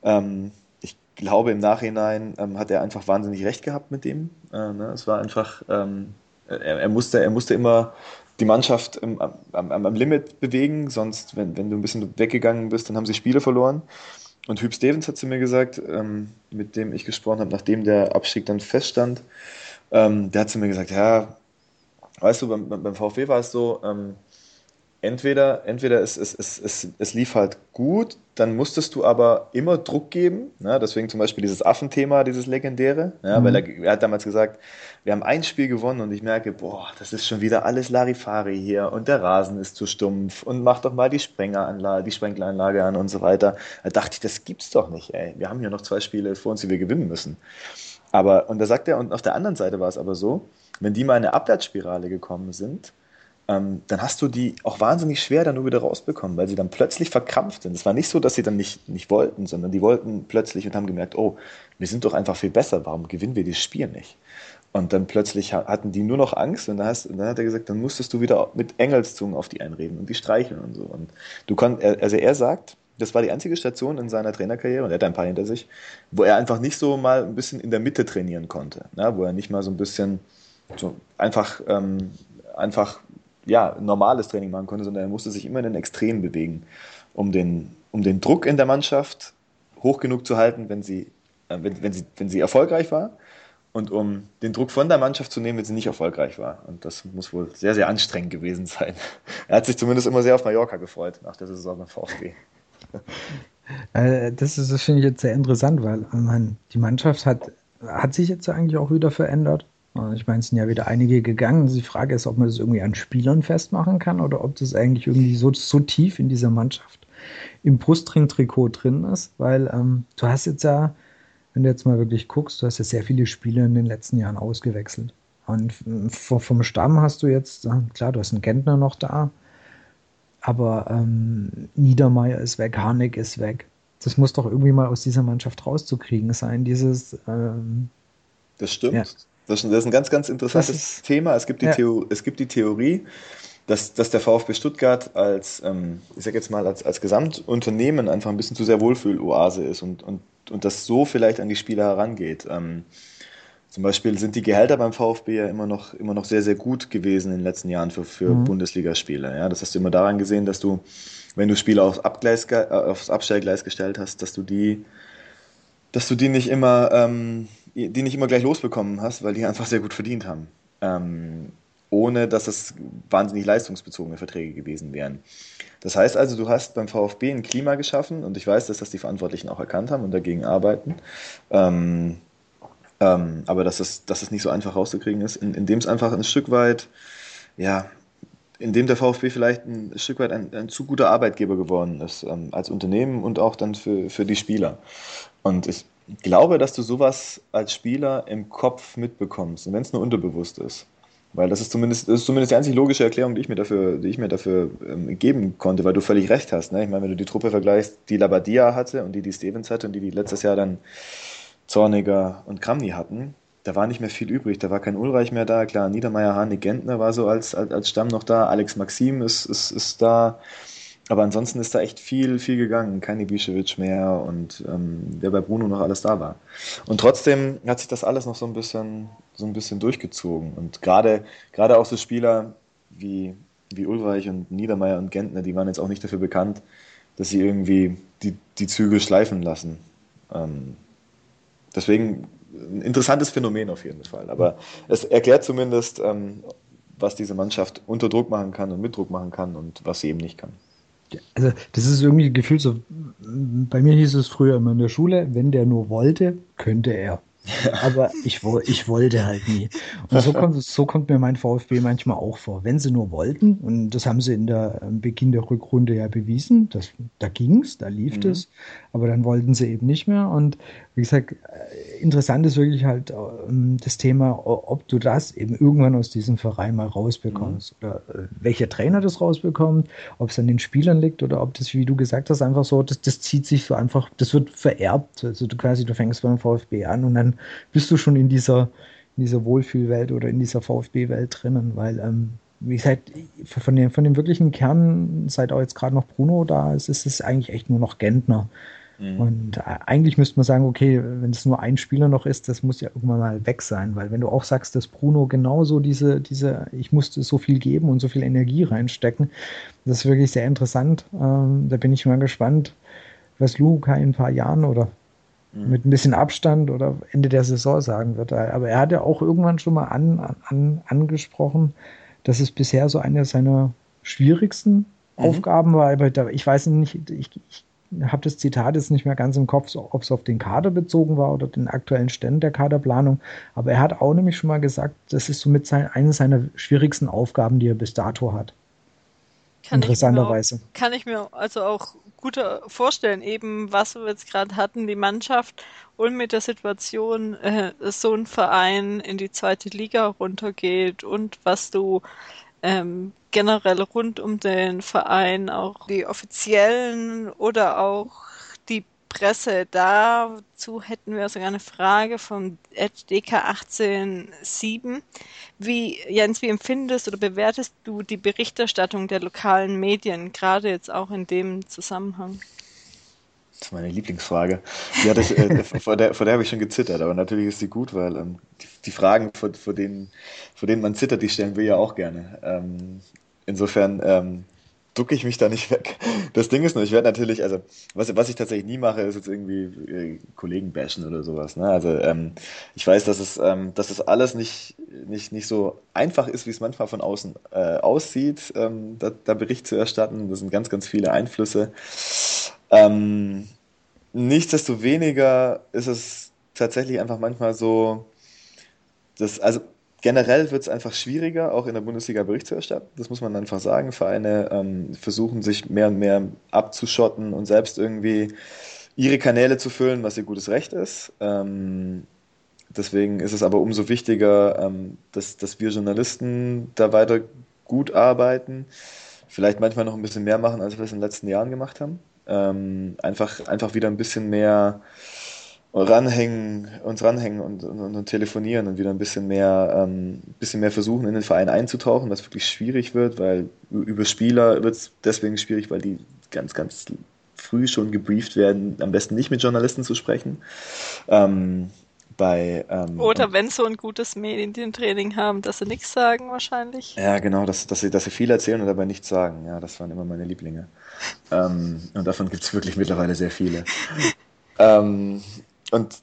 [SPEAKER 3] Ähm, ich glaube, im Nachhinein ähm, hat er einfach wahnsinnig recht gehabt mit dem. Äh, ne? Es war einfach, ähm, er, er, musste, er musste immer die Mannschaft im, am, am, am, Limit bewegen, sonst, wenn, wenn du ein bisschen weggegangen bist, dann haben sie Spiele verloren. Und Hüb Stevens hat zu mir gesagt, ähm, mit dem ich gesprochen habe, nachdem der Abstieg dann feststand, ähm, der hat zu mir gesagt, ja, weißt du, beim, beim VfB war es so, ähm, entweder, entweder es, es, es, es, es lief halt gut, dann musstest du aber immer Druck geben. Ne? Deswegen zum Beispiel dieses Affenthema, dieses legendäre. Ja? Mhm. Weil er, er, hat damals gesagt, wir haben ein Spiel gewonnen und ich merke, boah, das ist schon wieder alles Larifari hier und der Rasen ist zu stumpf und mach doch mal die Sprengeranlage, die Sprenkleranlage an und so weiter. Da dachte ich, das gibt's doch nicht, ey. Wir haben hier noch zwei Spiele vor uns, die wir gewinnen müssen. Aber, und da sagt er, und auf der anderen Seite war es aber so, wenn die mal in eine Abwärtsspirale gekommen sind, ähm, dann hast du die auch wahnsinnig schwer dann nur wieder rausbekommen, weil sie dann plötzlich verkrampft sind. Es war nicht so, dass sie dann nicht, nicht wollten, sondern die wollten plötzlich und haben gemerkt, oh, wir sind doch einfach viel besser, warum gewinnen wir das Spiel nicht? Und dann plötzlich hatten die nur noch Angst und dann, hast, und dann hat er gesagt, dann musstest du wieder mit Engelszungen auf die einreden und die streicheln und so. Und du konnt, also er sagt, das war die einzige Station in seiner Trainerkarriere und er hat ein paar hinter sich, wo er einfach nicht so mal ein bisschen in der Mitte trainieren konnte, ne? wo er nicht mal so ein bisschen so einfach, ähm, einfach ja, normales Training machen konnte, sondern er musste sich immer in den Extremen bewegen, um den, um den Druck in der Mannschaft hoch genug zu halten, wenn sie, äh, wenn, wenn, sie, wenn sie erfolgreich war und um den Druck von der Mannschaft zu nehmen, wenn sie nicht erfolgreich war. Und das muss wohl sehr, sehr anstrengend gewesen sein. Er hat sich zumindest immer sehr auf Mallorca gefreut nach der Saison beim VfB.
[SPEAKER 1] Äh, das ist, das finde ich jetzt sehr interessant, weil man, die Mannschaft hat, hat sich jetzt eigentlich auch wieder verändert. Ich meine, es sind ja wieder einige gegangen. Die Frage ist, ob man das irgendwie an Spielern festmachen kann oder ob das eigentlich irgendwie so, so tief in dieser Mannschaft im Brustring-Trikot drin ist, weil ähm, du hast jetzt ja, wenn du jetzt mal wirklich guckst, du hast ja sehr viele Spieler in den letzten Jahren ausgewechselt. Und vom Stamm hast du jetzt, klar, du hast einen Gentner noch da, aber ähm, Niedermeyer ist weg, Harnik ist weg. Das muss doch irgendwie mal aus dieser Mannschaft rauszukriegen sein, dieses. Ähm,
[SPEAKER 3] das stimmt. Ja. Das ist ein ganz, ganz interessantes Thema. Es gibt die, ja. Theo es gibt die Theorie, dass, dass der VfB Stuttgart als, ähm, ich sag jetzt mal, als, als Gesamtunternehmen einfach ein bisschen zu sehr Wohlfühloase ist und, und, und das so vielleicht an die Spieler herangeht. Ähm, zum Beispiel sind die Gehälter beim VfB ja immer noch, immer noch sehr, sehr gut gewesen in den letzten Jahren für, für mhm. Bundesligaspiele. Ja, das hast du immer daran gesehen, dass du, wenn du Spieler aufs, Abgleis, äh, aufs Abstellgleis gestellt hast, dass du die, dass du die nicht immer, ähm, die nicht immer gleich losbekommen hast, weil die einfach sehr gut verdient haben. Ähm, ohne dass es wahnsinnig leistungsbezogene Verträge gewesen wären. Das heißt also, du hast beim VfB ein Klima geschaffen und ich weiß, dass das die Verantwortlichen auch erkannt haben und dagegen arbeiten. Ähm, ähm, aber dass es, dass es nicht so einfach rauszukriegen ist, in, indem es einfach ein Stück weit, ja, indem der VfB vielleicht ein Stück weit ein, ein zu guter Arbeitgeber geworden ist, ähm, als Unternehmen und auch dann für, für die Spieler. Und ich glaube, dass du sowas als Spieler im Kopf mitbekommst, wenn es nur unterbewusst ist. Weil das ist zumindest, das ist zumindest die einzige logische Erklärung, die ich mir dafür, die ich mir dafür ähm, geben konnte, weil du völlig recht hast. Ne? Ich meine, wenn du die Truppe vergleichst, die Labadia hatte und die, die Stevens hatte und die, die letztes Jahr dann Zorniger und Kramny hatten, da war nicht mehr viel übrig. Da war kein Ulreich mehr da. Klar, Niedermeyer, Hane, Gentner war so als, als, als Stamm noch da. Alex Maxim ist, ist, ist da. Aber ansonsten ist da echt viel, viel gegangen. Kein Ibišević mehr und ähm, wer bei Bruno noch alles da war. Und trotzdem hat sich das alles noch so ein bisschen, so ein bisschen durchgezogen. Und gerade, gerade auch so Spieler wie, wie Ulreich und Niedermeyer und Gentner, die waren jetzt auch nicht dafür bekannt, dass sie irgendwie die, die Züge schleifen lassen. Ähm, deswegen ein interessantes Phänomen auf jeden Fall. Aber es erklärt zumindest, ähm, was diese Mannschaft unter Druck machen kann und mit Druck machen kann und was sie eben nicht kann.
[SPEAKER 1] Also das ist irgendwie gefühlt so, bei mir hieß es früher immer in der Schule, wenn der nur wollte, könnte er. Aber ich, ich wollte halt nie. Und so kommt, so kommt mir mein VfB manchmal auch vor. Wenn sie nur wollten, und das haben sie in der Beginn der Rückrunde ja bewiesen, das, da es, da lief mhm. es, aber dann wollten sie eben nicht mehr. Und wie gesagt, interessant ist wirklich halt ähm, das Thema, ob du das eben irgendwann aus diesem Verein mal rausbekommst. Mhm. Oder äh, welcher Trainer das rausbekommt, ob es an den Spielern liegt oder ob das, wie du gesagt hast, einfach so, das, das zieht sich so einfach, das wird vererbt. Also du quasi, du fängst beim VfB an und dann bist du schon in dieser, in dieser Wohlfühlwelt oder in dieser VfB-Welt drinnen, weil ähm, wie gesagt, von dem, von dem wirklichen Kern, seit auch jetzt gerade noch Bruno da ist, ist es eigentlich echt nur noch Gentner. Mhm. Und äh, eigentlich müsste man sagen, okay, wenn es nur ein Spieler noch ist, das muss ja irgendwann mal weg sein, weil wenn du auch sagst, dass Bruno genauso diese, diese, ich musste so viel geben und so viel Energie reinstecken, das ist wirklich sehr interessant. Ähm, da bin ich mal gespannt, was Luca in ein paar Jahren oder mhm. mit ein bisschen Abstand oder Ende der Saison sagen wird. Aber er hat ja auch irgendwann schon mal an, an, angesprochen, dass es bisher so eine seiner schwierigsten mhm. Aufgaben war. Aber ich weiß nicht, ich, ich habe das Zitat jetzt nicht mehr ganz im Kopf, ob es auf den Kader bezogen war oder den aktuellen Stand der Kaderplanung. Aber er hat auch nämlich schon mal gesagt, das ist somit sein, eine seiner schwierigsten Aufgaben, die er bis dato hat.
[SPEAKER 2] Kann Interessanterweise. Kann ich mir also auch gut vorstellen, eben was wir jetzt gerade hatten, die Mannschaft und mit der Situation, äh, so ein Verein in die zweite Liga runtergeht und was du ähm, generell rund um den Verein, auch die offiziellen oder auch die Presse. Dazu hätten wir sogar eine Frage vom DK187. Wie, Jens, wie empfindest oder bewertest du die Berichterstattung der lokalen Medien, gerade jetzt auch in dem Zusammenhang?
[SPEAKER 3] Das ist meine Lieblingsfrage. Hatte ich, äh, vor der, vor der habe ich schon gezittert, aber natürlich ist sie gut, weil ähm, die, die, Fragen, vor, vor, denen, vor denen man zittert, die stellen wir ja auch gerne. Ähm, insofern ähm, ducke ich mich da nicht weg. Das Ding ist nur, ich werde natürlich, also was, was ich tatsächlich nie mache, ist jetzt irgendwie äh, Kollegen bashen oder sowas. Ne? Also ähm, ich weiß, dass es, ähm, dass es alles nicht, nicht, nicht so einfach ist, wie es manchmal von außen äh, aussieht, ähm, da, da Bericht zu erstatten. Das sind ganz, ganz viele Einflüsse. Ähm, nichtsdestoweniger ist es tatsächlich einfach manchmal so, dass, also generell wird es einfach schwieriger, auch in der Bundesliga Bericht zu erstatten. Das muss man einfach sagen. Vereine ähm, versuchen sich mehr und mehr abzuschotten und selbst irgendwie ihre Kanäle zu füllen, was ihr gutes Recht ist. Ähm, deswegen ist es aber umso wichtiger, ähm, dass, dass wir Journalisten da weiter gut arbeiten. Vielleicht manchmal noch ein bisschen mehr machen, als wir es in den letzten Jahren gemacht haben ähm, einfach, einfach wieder ein bisschen mehr ranhängen, uns ranhängen und, und, und, telefonieren und wieder ein bisschen mehr, ähm, bisschen mehr versuchen, in den Verein einzutauchen, was wirklich schwierig wird, weil über Spieler wird es deswegen schwierig, weil die ganz, ganz früh schon gebrieft werden, am besten nicht mit Journalisten zu sprechen. Ähm, bei, ähm,
[SPEAKER 2] Oder wenn sie so ein gutes Medientraining haben, dass sie nichts sagen wahrscheinlich.
[SPEAKER 3] Ja, genau, dass, dass, sie, dass sie viel erzählen und dabei nichts sagen. Ja, das waren immer meine Lieblinge. ähm, und davon gibt es wirklich mittlerweile sehr viele. ähm, und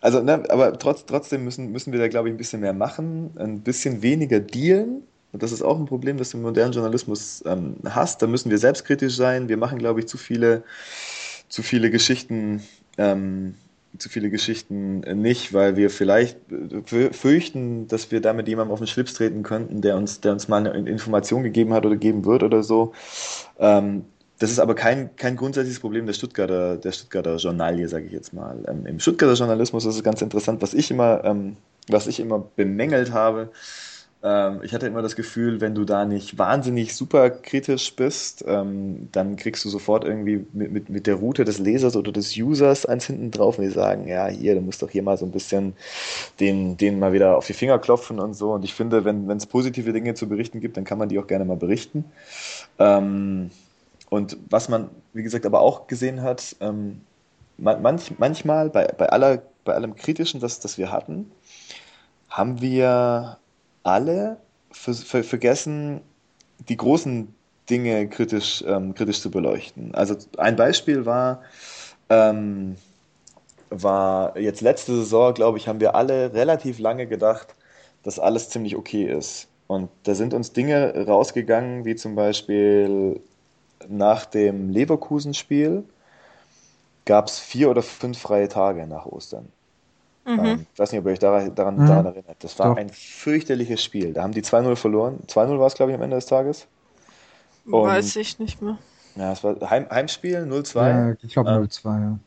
[SPEAKER 3] also, ne, aber trotz, trotzdem müssen, müssen wir da, glaube ich, ein bisschen mehr machen, ein bisschen weniger dealen. Und das ist auch ein Problem, das du im modernen Journalismus ähm, hast. Da müssen wir selbstkritisch sein. Wir machen, glaube ich, zu viele, zu viele Geschichten ähm, zu viele Geschichten nicht, weil wir vielleicht fürchten, dass wir damit jemandem auf den Schlips treten könnten, der uns, der uns mal eine Information gegeben hat oder geben wird oder so. Ähm, das ist aber kein, kein grundsätzliches Problem der Stuttgarter, der Stuttgarter Journalie, sage ich jetzt mal. Ähm, Im Stuttgarter Journalismus ist es ganz interessant, was ich immer, ähm, was ich immer bemängelt habe, ähm, ich hatte immer das Gefühl, wenn du da nicht wahnsinnig super kritisch bist, ähm, dann kriegst du sofort irgendwie mit, mit, mit der Route des Lesers oder des Users eins hinten drauf und die sagen, ja, hier, du musst doch hier mal so ein bisschen den, den mal wieder auf die Finger klopfen und so. Und ich finde, wenn es positive Dinge zu berichten gibt, dann kann man die auch gerne mal berichten. Ähm, und was man, wie gesagt, aber auch gesehen hat, ähm, manch, manchmal bei, bei, aller, bei allem Kritischen, das, das wir hatten, haben wir alle vergessen, die großen Dinge kritisch, ähm, kritisch zu beleuchten. Also ein Beispiel war, ähm, war jetzt letzte Saison, glaube ich, haben wir alle relativ lange gedacht, dass alles ziemlich okay ist. Und da sind uns Dinge rausgegangen, wie zum Beispiel nach dem Leverkusen-Spiel gab es vier oder fünf freie Tage nach Ostern. Mhm. Ähm, ich weiß nicht, ob ihr euch daran, daran, mhm. daran erinnert. Das war Doch. ein fürchterliches Spiel. Da haben die 2-0 verloren. 2-0 war es, glaube ich, am Ende des Tages.
[SPEAKER 2] Und, weiß ich nicht mehr.
[SPEAKER 3] Ja, es war Heim, Heimspiel 0-2.
[SPEAKER 1] Ja, ich glaube ähm, 0-2, ja.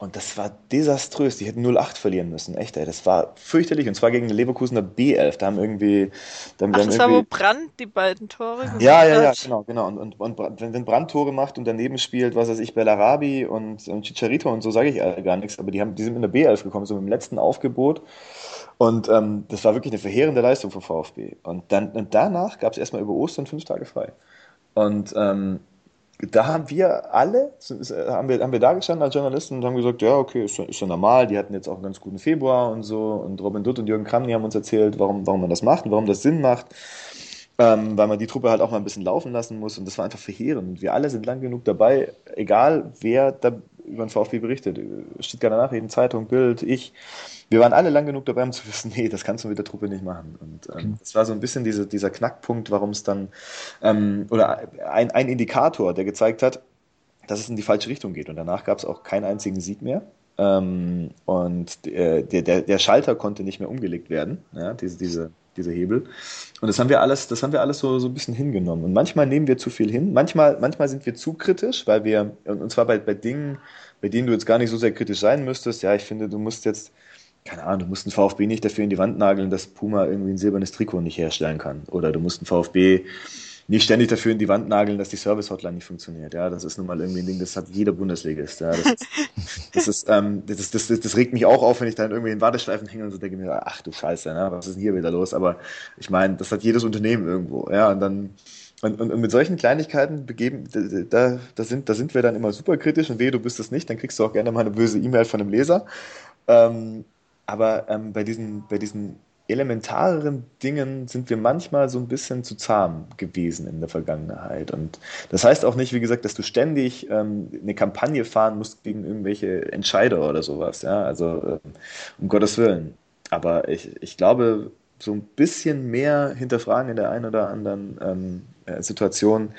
[SPEAKER 3] Und das war desaströs. Die hätten 0-8 verlieren müssen. Echt, ey. Das war fürchterlich. Und zwar gegen den Leverkusener B11. Da haben irgendwie.
[SPEAKER 2] Da haben Ach, das war wo Brand die beiden Tore
[SPEAKER 3] gemacht Ja, ja, ja, genau, genau. Und, und, und wenn, wenn Brand Tore macht und daneben spielt, was weiß ich, Bellarabi und, und Chicharito und so, sage ich gar nichts. Aber die, haben, die sind in der B11 gekommen, so im letzten Aufgebot. Und ähm, das war wirklich eine verheerende Leistung vom VfB. Und, dann, und danach gab es erstmal über Ostern fünf Tage frei. Und ähm, da haben wir alle, haben wir, haben wir da gestanden als Journalisten und haben gesagt, ja, okay, ist, ist ja normal, die hatten jetzt auch einen ganz guten Februar und so. Und Robin Dutt und Jürgen Kramny haben uns erzählt, warum, warum man das macht und warum das Sinn macht, ähm, weil man die Truppe halt auch mal ein bisschen laufen lassen muss und das war einfach verheerend. Und wir alle sind lang genug dabei, egal wer da über den VfB berichtet, Stuttgarter Nachrichten, Zeitung, Bild, ich, wir waren alle lang genug dabei, um zu wissen, nee, das kannst du mit der Truppe nicht machen. Und ähm, das war so ein bisschen diese, dieser Knackpunkt, warum es dann, ähm, oder ein, ein Indikator, der gezeigt hat, dass es in die falsche Richtung geht. Und danach gab es auch keinen einzigen Sieg mehr. Ähm, und äh, der, der, der Schalter konnte nicht mehr umgelegt werden, ja, diese, diese, diese Hebel. Und das haben wir alles, das haben wir alles so, so ein bisschen hingenommen. Und manchmal nehmen wir zu viel hin, manchmal, manchmal sind wir zu kritisch, weil wir, und zwar bei, bei Dingen, bei denen du jetzt gar nicht so sehr kritisch sein müsstest. Ja, ich finde, du musst jetzt, keine Ahnung, du musst einen VfB nicht dafür in die Wand nageln, dass Puma irgendwie ein silbernes Trikot nicht herstellen kann. Oder du musst einen VfB nicht ständig dafür in die Wand nageln, dass die Service-Hotline nicht funktioniert. Ja, das ist nun mal irgendwie ein Ding, das hat jeder Bundesligist. Ja, das, ist, das, ist, ähm, das, das, das, das, regt mich auch auf, wenn ich dann irgendwie in Warteschleifen hänge und so denke mir, ach du Scheiße, ne, was ist denn hier wieder los? Aber ich meine, das hat jedes Unternehmen irgendwo. Ja, und dann und, und, und, mit solchen Kleinigkeiten begeben, da, da, sind, da sind wir dann immer super kritisch und wehe, du bist es nicht, dann kriegst du auch gerne mal eine böse E-Mail von einem Leser. Ähm, aber ähm, bei, diesen, bei diesen elementareren Dingen sind wir manchmal so ein bisschen zu zahm gewesen in der Vergangenheit. Und das heißt auch nicht, wie gesagt, dass du ständig ähm, eine Kampagne fahren musst gegen irgendwelche Entscheider oder sowas. Ja, also ähm, um Gottes Willen. Aber ich, ich glaube, so ein bisschen mehr hinterfragen in der einen oder anderen ähm, äh, Situation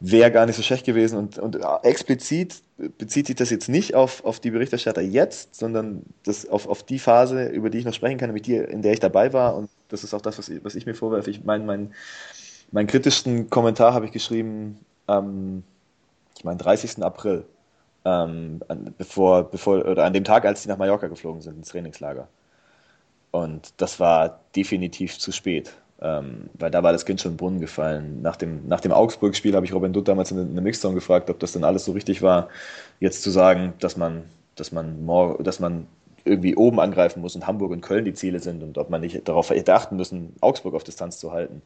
[SPEAKER 3] wäre gar nicht so schlecht gewesen. Und, und explizit bezieht sich das jetzt nicht auf, auf die Berichterstatter jetzt, sondern das auf, auf die Phase, über die ich noch sprechen kann, nämlich die, in der ich dabei war. Und das ist auch das, was ich, was ich mir vorwerfe. Ich meine, mein, meinen kritischsten Kommentar habe ich geschrieben am, ich meine, 30. April, ähm, an, bevor, bevor, oder an dem Tag, als sie nach Mallorca geflogen sind, ins Trainingslager. Und das war definitiv zu spät. Ähm, weil da war das Kind schon im Brunnen gefallen. Nach dem, nach dem Augsburg-Spiel habe ich Robin Dutt damals in der Mixzone gefragt, ob das dann alles so richtig war, jetzt zu sagen, dass man, dass man, more, dass man irgendwie oben angreifen muss und Hamburg und Köln die Ziele sind und ob man nicht darauf hätte achten müssen, Augsburg auf Distanz zu halten.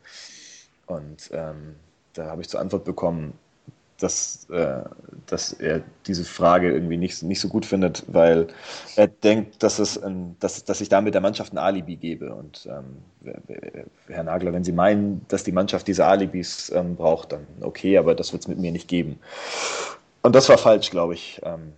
[SPEAKER 3] Und ähm, da habe ich zur Antwort bekommen, dass, äh, dass er diese Frage irgendwie nicht, nicht so gut findet, weil er denkt, dass, es ein, dass, dass ich damit der Mannschaft ein Alibi gebe. Und ähm, Herr Nagler, wenn Sie meinen, dass die Mannschaft diese Alibis ähm, braucht, dann okay, aber das wird es mit mir nicht geben. Und das war falsch, glaube ich. Ähm,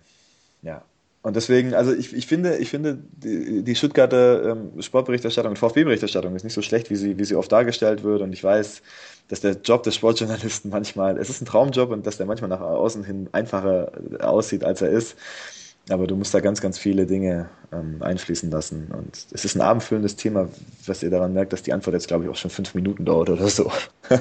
[SPEAKER 3] ja. Und deswegen, also ich, ich finde, ich finde, die, die Stuttgarter ähm, Sportberichterstattung, VfB-Berichterstattung ist nicht so schlecht, wie sie, wie sie oft dargestellt wird. Und ich weiß, dass der Job des Sportjournalisten manchmal, es ist ein Traumjob und dass der manchmal nach außen hin einfacher aussieht, als er ist. Aber du musst da ganz, ganz viele Dinge ähm, einfließen lassen. Und es ist ein abendfüllendes Thema, was ihr daran merkt, dass die Antwort jetzt, glaube ich, auch schon fünf Minuten dauert oder so.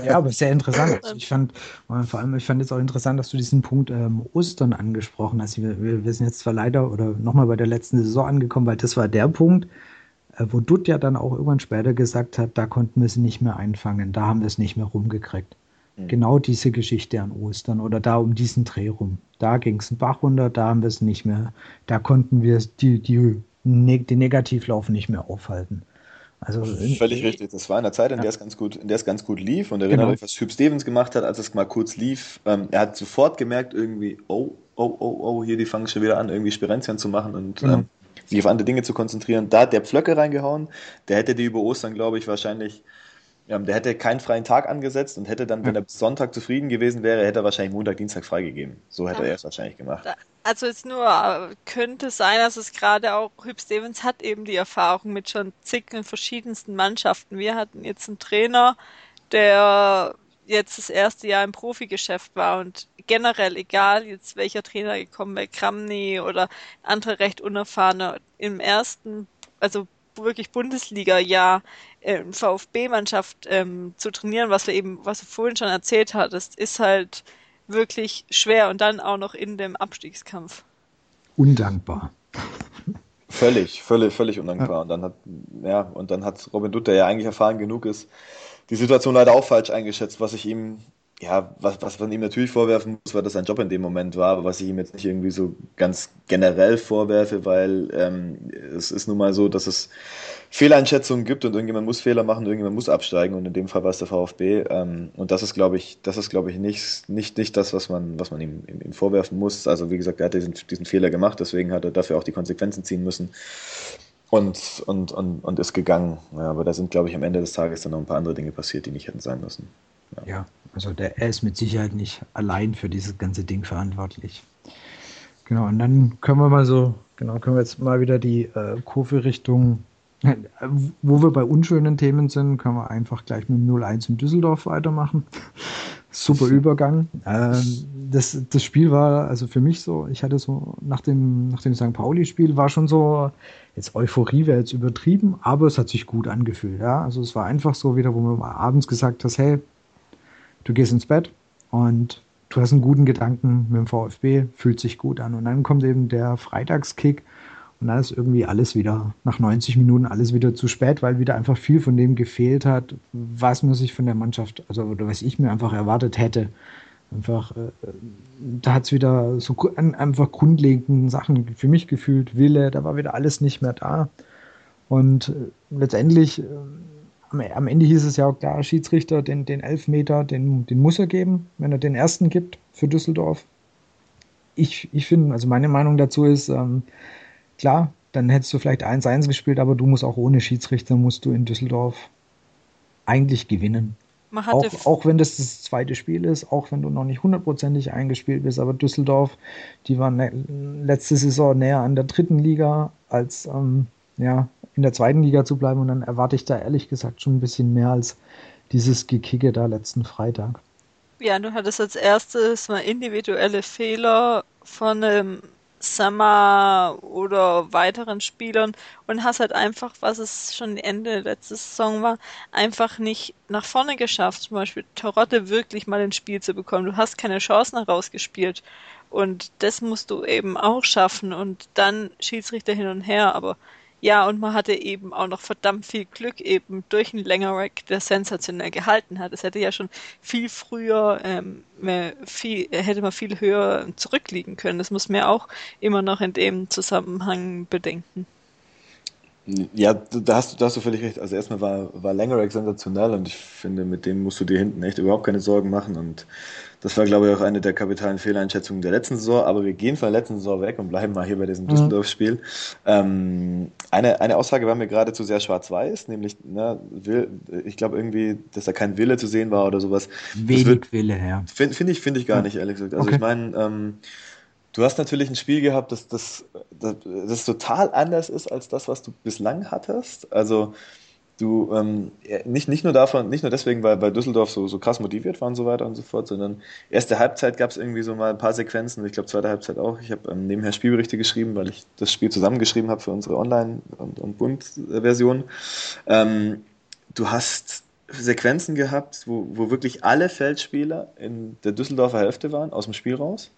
[SPEAKER 1] Ja, aber sehr interessant. Ich fand, vor allem, ich fand jetzt auch interessant, dass du diesen Punkt ähm, Ostern angesprochen hast. Wir, wir sind jetzt zwar leider oder nochmal bei der letzten Saison angekommen, weil das war der Punkt, äh, wo Dutt ja dann auch irgendwann später gesagt hat, da konnten wir sie nicht mehr einfangen, da haben wir es nicht mehr rumgekriegt. Mhm. Genau diese Geschichte an Ostern oder da um diesen Dreh rum. Da ging es einen Bach runter, da haben wir es nicht mehr, da konnten wir die, die, die Negativlauf nicht mehr aufhalten.
[SPEAKER 3] Also völlig richtig. Das war in der Zeit, in der es ganz gut, in der es ganz gut lief. Und erinnert genau. euch, was Hüb Stevens gemacht hat, als es mal kurz lief. Ähm, er hat sofort gemerkt, irgendwie, oh, oh, oh, oh, hier die fangen schon wieder an, irgendwie Sperenzien zu machen und genau. ähm, sich auf andere Dinge zu konzentrieren. Da hat der Pflöcke reingehauen. Der hätte die über Ostern, glaube ich, wahrscheinlich, ja, der hätte keinen freien Tag angesetzt und hätte dann, wenn er bis Sonntag zufrieden gewesen wäre, hätte er wahrscheinlich Montag, Dienstag freigegeben. So hätte ja. er es wahrscheinlich gemacht.
[SPEAKER 2] Also es nur könnte sein, dass es gerade auch Hüb Stevens hat eben die Erfahrung mit schon zig verschiedensten Mannschaften. Wir hatten jetzt einen Trainer, der jetzt das erste Jahr im Profigeschäft war und generell, egal jetzt welcher Trainer gekommen wäre, Kramny oder andere recht unerfahrene, im ersten, also wirklich Bundesliga-Jahr äh, VfB-Mannschaft ähm, zu trainieren, was wir eben, was du vorhin schon erzählt hattest, ist halt wirklich schwer und dann auch noch in dem Abstiegskampf.
[SPEAKER 1] Undankbar.
[SPEAKER 3] Völlig, völlig, völlig undankbar. Ja. Und dann hat, ja, und dann hat Robin Dutt, der ja eigentlich erfahren genug ist, die Situation leider auch falsch eingeschätzt, was ich ihm ja, was, was man ihm natürlich vorwerfen muss, war, dass sein Job in dem Moment war, aber was ich ihm jetzt nicht irgendwie so ganz generell vorwerfe, weil ähm, es ist nun mal so, dass es Fehleinschätzungen gibt und irgendjemand muss Fehler machen, irgendjemand muss absteigen und in dem Fall war es der VfB ähm, und das ist, glaube ich, das ist, glaube ich, nicht, nicht, nicht das, was man, was man ihm, ihm, ihm vorwerfen muss. Also wie gesagt, er hat diesen, diesen Fehler gemacht, deswegen hat er dafür auch die Konsequenzen ziehen müssen und, und, und, und ist gegangen. Ja, aber da sind, glaube ich, am Ende des Tages dann noch ein paar andere Dinge passiert, die nicht hätten sein müssen.
[SPEAKER 1] Ja, ja also der, er ist mit Sicherheit nicht allein für dieses ganze Ding verantwortlich. Genau, und dann können wir mal so Genau, können wir jetzt mal wieder die äh, Kurve Richtung, äh, wo wir bei unschönen Themen sind, können wir einfach gleich mit 0-1 in Düsseldorf weitermachen. Super Übergang. Ähm, das, das Spiel war also für mich so, ich hatte so nach dem, nach dem St. Pauli-Spiel war schon so, jetzt Euphorie wäre jetzt übertrieben, aber es hat sich gut angefühlt. Ja? Also es war einfach so wieder, wo man abends gesagt hast, hey, du gehst ins Bett und du hast einen guten Gedanken mit dem VfB, fühlt sich gut an. Und dann kommt eben der Freitagskick und dann ist irgendwie alles wieder, nach 90 Minuten alles wieder zu spät, weil wieder einfach viel von dem gefehlt hat, was man sich von der Mannschaft, also oder was ich mir einfach erwartet hätte. Einfach, äh, da hat es wieder so einfach grundlegenden Sachen für mich gefühlt, Wille, da war wieder alles nicht mehr da. Und äh, letztendlich, äh, am, am, Ende hieß es ja auch klar, Schiedsrichter, den, den Elfmeter, den, den muss er geben, wenn er den ersten gibt für Düsseldorf. Ich, ich finde, also meine Meinung dazu ist, ähm, klar, dann hättest du vielleicht 1-1 gespielt, aber du musst auch ohne Schiedsrichter, musst du in Düsseldorf eigentlich gewinnen. Auch, auch, wenn das das zweite Spiel ist, auch wenn du noch nicht hundertprozentig eingespielt bist, aber Düsseldorf, die waren letzte Saison näher an der dritten Liga als ähm, ja, in der zweiten Liga zu bleiben und dann erwarte ich da ehrlich gesagt schon ein bisschen mehr als dieses Gekicke da letzten Freitag.
[SPEAKER 2] Ja, du hattest als erstes mal individuelle Fehler von einem Summer oder weiteren Spielern und hast halt einfach, was es schon Ende letzte Saison war, einfach nicht nach vorne geschafft. Zum Beispiel Torotte wirklich mal ins Spiel zu bekommen. Du hast keine Chancen herausgespielt. Und das musst du eben auch schaffen und dann Schiedsrichter hin und her, aber ja, und man hatte eben auch noch verdammt viel Glück eben durch einen Längerack, der sensationell gehalten hat. Es hätte ja schon viel früher, ähm, viel, hätte man viel höher zurückliegen können. Das muss man auch immer noch in dem Zusammenhang bedenken.
[SPEAKER 3] Ja, da hast, da hast du völlig recht. Also erstmal war, war Langerack sensationell und ich finde, mit dem musst du dir hinten echt überhaupt keine Sorgen machen und das war, glaube ich, auch eine der kapitalen Fehleinschätzungen der letzten Saison. Aber wir gehen von der letzten Saison weg und bleiben mal hier bei diesem mhm. Düsseldorf-Spiel. Ähm, eine, eine Aussage war mir geradezu sehr schwarz-weiß, nämlich, ne, will, ich glaube irgendwie, dass da kein Wille zu sehen war oder sowas.
[SPEAKER 1] Wenig wird, Wille, ja.
[SPEAKER 3] Finde find ich, finde ich gar nicht, ehrlich gesagt. Also okay. ich meine, ähm, du hast natürlich ein Spiel gehabt, das, das, das, das total anders ist als das, was du bislang hattest. Also du ähm, nicht, nicht nur davon, nicht nur deswegen, weil, weil Düsseldorf so, so krass motiviert war und so weiter und so fort, sondern erste Halbzeit gab es irgendwie so mal ein paar Sequenzen, ich glaube zweite Halbzeit auch. Ich habe ähm, nebenher Spielberichte geschrieben, weil ich das Spiel zusammengeschrieben habe für unsere Online- und, und Bund-Version. Ähm, du hast Sequenzen gehabt, wo, wo wirklich alle Feldspieler in der Düsseldorfer Hälfte waren, aus dem Spiel raus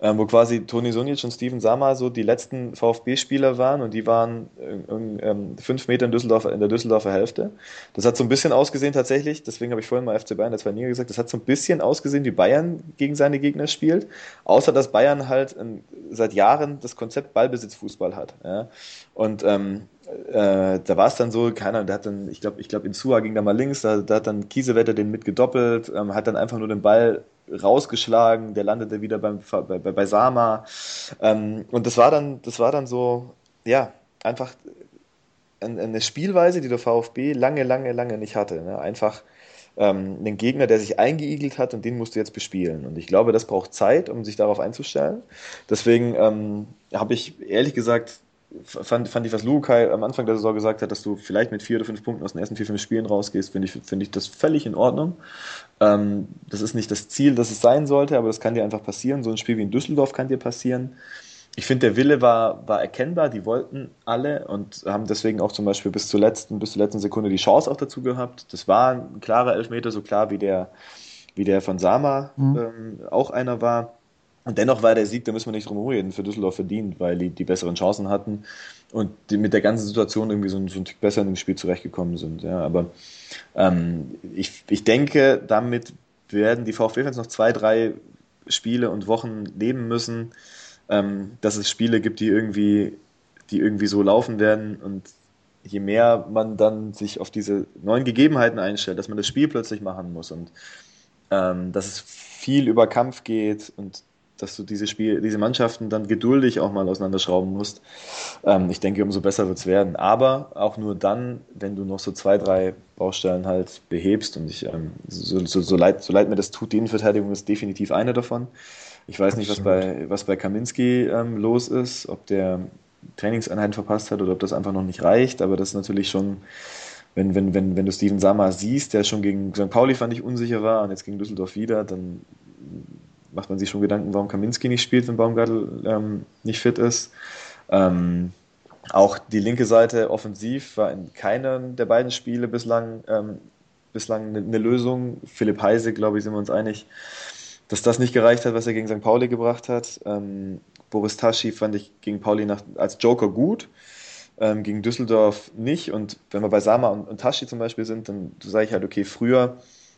[SPEAKER 3] ähm, wo quasi Toni Sunic und Steven Sama so die letzten VfB-Spieler waren und die waren ähm, fünf Meter in, Düsseldorf, in der Düsseldorfer Hälfte. Das hat so ein bisschen ausgesehen tatsächlich, deswegen habe ich vorhin mal FC Bayern der Liga gesagt, das hat so ein bisschen ausgesehen, wie Bayern gegen seine Gegner spielt, außer dass Bayern halt in, seit Jahren das Konzept Ballbesitzfußball hat. Ja? Und ähm, äh, da war es dann so, keiner, der hat dann, ich glaube, ich glaube, Insua ging da mal links, da, da hat dann Kiesewetter den mitgedoppelt, ähm, hat dann einfach nur den Ball rausgeschlagen, der landete wieder beim, bei, bei, Sama. Ähm, und das war dann, das war dann so, ja, einfach eine Spielweise, die der VfB lange, lange, lange nicht hatte. Ne? Einfach ähm, einen Gegner, der sich eingeigelt hat und den musst du jetzt bespielen. Und ich glaube, das braucht Zeit, um sich darauf einzustellen. Deswegen ähm, habe ich ehrlich gesagt fand, fand ich, was Lukai am Anfang der Saison gesagt hat, dass du vielleicht mit vier oder fünf Punkten aus den ersten vier, fünf Spielen rausgehst, finde ich, finde ich das völlig in Ordnung. Ähm, das ist nicht das Ziel, das es sein sollte, aber das kann dir einfach passieren. So ein Spiel wie in Düsseldorf kann dir passieren. Ich finde, der Wille war, war erkennbar, die wollten alle und haben deswegen auch zum Beispiel bis zur letzten, bis zur letzten Sekunde die Chance auch dazu gehabt. Das war ein klarer Elfmeter, so klar wie der, wie der von Sama mhm. ähm, auch einer war. Und dennoch war der Sieg, da müssen wir nicht drum reden, für Düsseldorf verdient, weil die die besseren Chancen hatten und die mit der ganzen Situation irgendwie so, so ein Tick besser in dem Spiel zurechtgekommen sind. Ja, aber ähm, ich, ich denke, damit werden die VfB-Fans noch zwei, drei Spiele und Wochen leben müssen, ähm, dass es Spiele gibt, die irgendwie, die irgendwie so laufen werden. Und je mehr man dann sich auf diese neuen Gegebenheiten einstellt, dass man das Spiel plötzlich machen muss und ähm, dass es viel über Kampf geht und dass du diese Spiel, diese Mannschaften dann geduldig auch mal auseinanderschrauben musst. Ähm, ich denke, umso besser wird es werden. Aber auch nur dann, wenn du noch so zwei, drei Baustellen halt behebst. Und ich, ähm, so, so, so, leid, so leid mir das tut, die Innenverteidigung ist definitiv eine davon. Ich weiß nicht, was bei, was bei Kaminski ähm, los ist, ob der Trainingseinheiten verpasst hat oder ob das einfach noch nicht reicht, aber das ist natürlich schon, wenn, wenn, wenn, wenn du Steven Sammer siehst, der schon gegen St. Pauli fand ich unsicher war und jetzt gegen Düsseldorf wieder, dann macht man sich schon Gedanken, warum Kaminski nicht spielt, wenn Baumgartel ähm, nicht fit ist. Ähm, auch die linke Seite offensiv war in keinem der beiden Spiele bislang, ähm, bislang eine, eine, Lösung. Philipp Heise, glaube ich, sind wir uns einig, dass das nicht gereicht hat, was er gegen St. Pauli gebracht hat. Ähm, Boris Taschi fand ich gegen Pauli nach, als Joker gut, ähm, gegen Düsseldorf nicht. Und wenn wir bei Sama und, und Taschi zum Beispiel sind, dann sage ich halt, okay, früher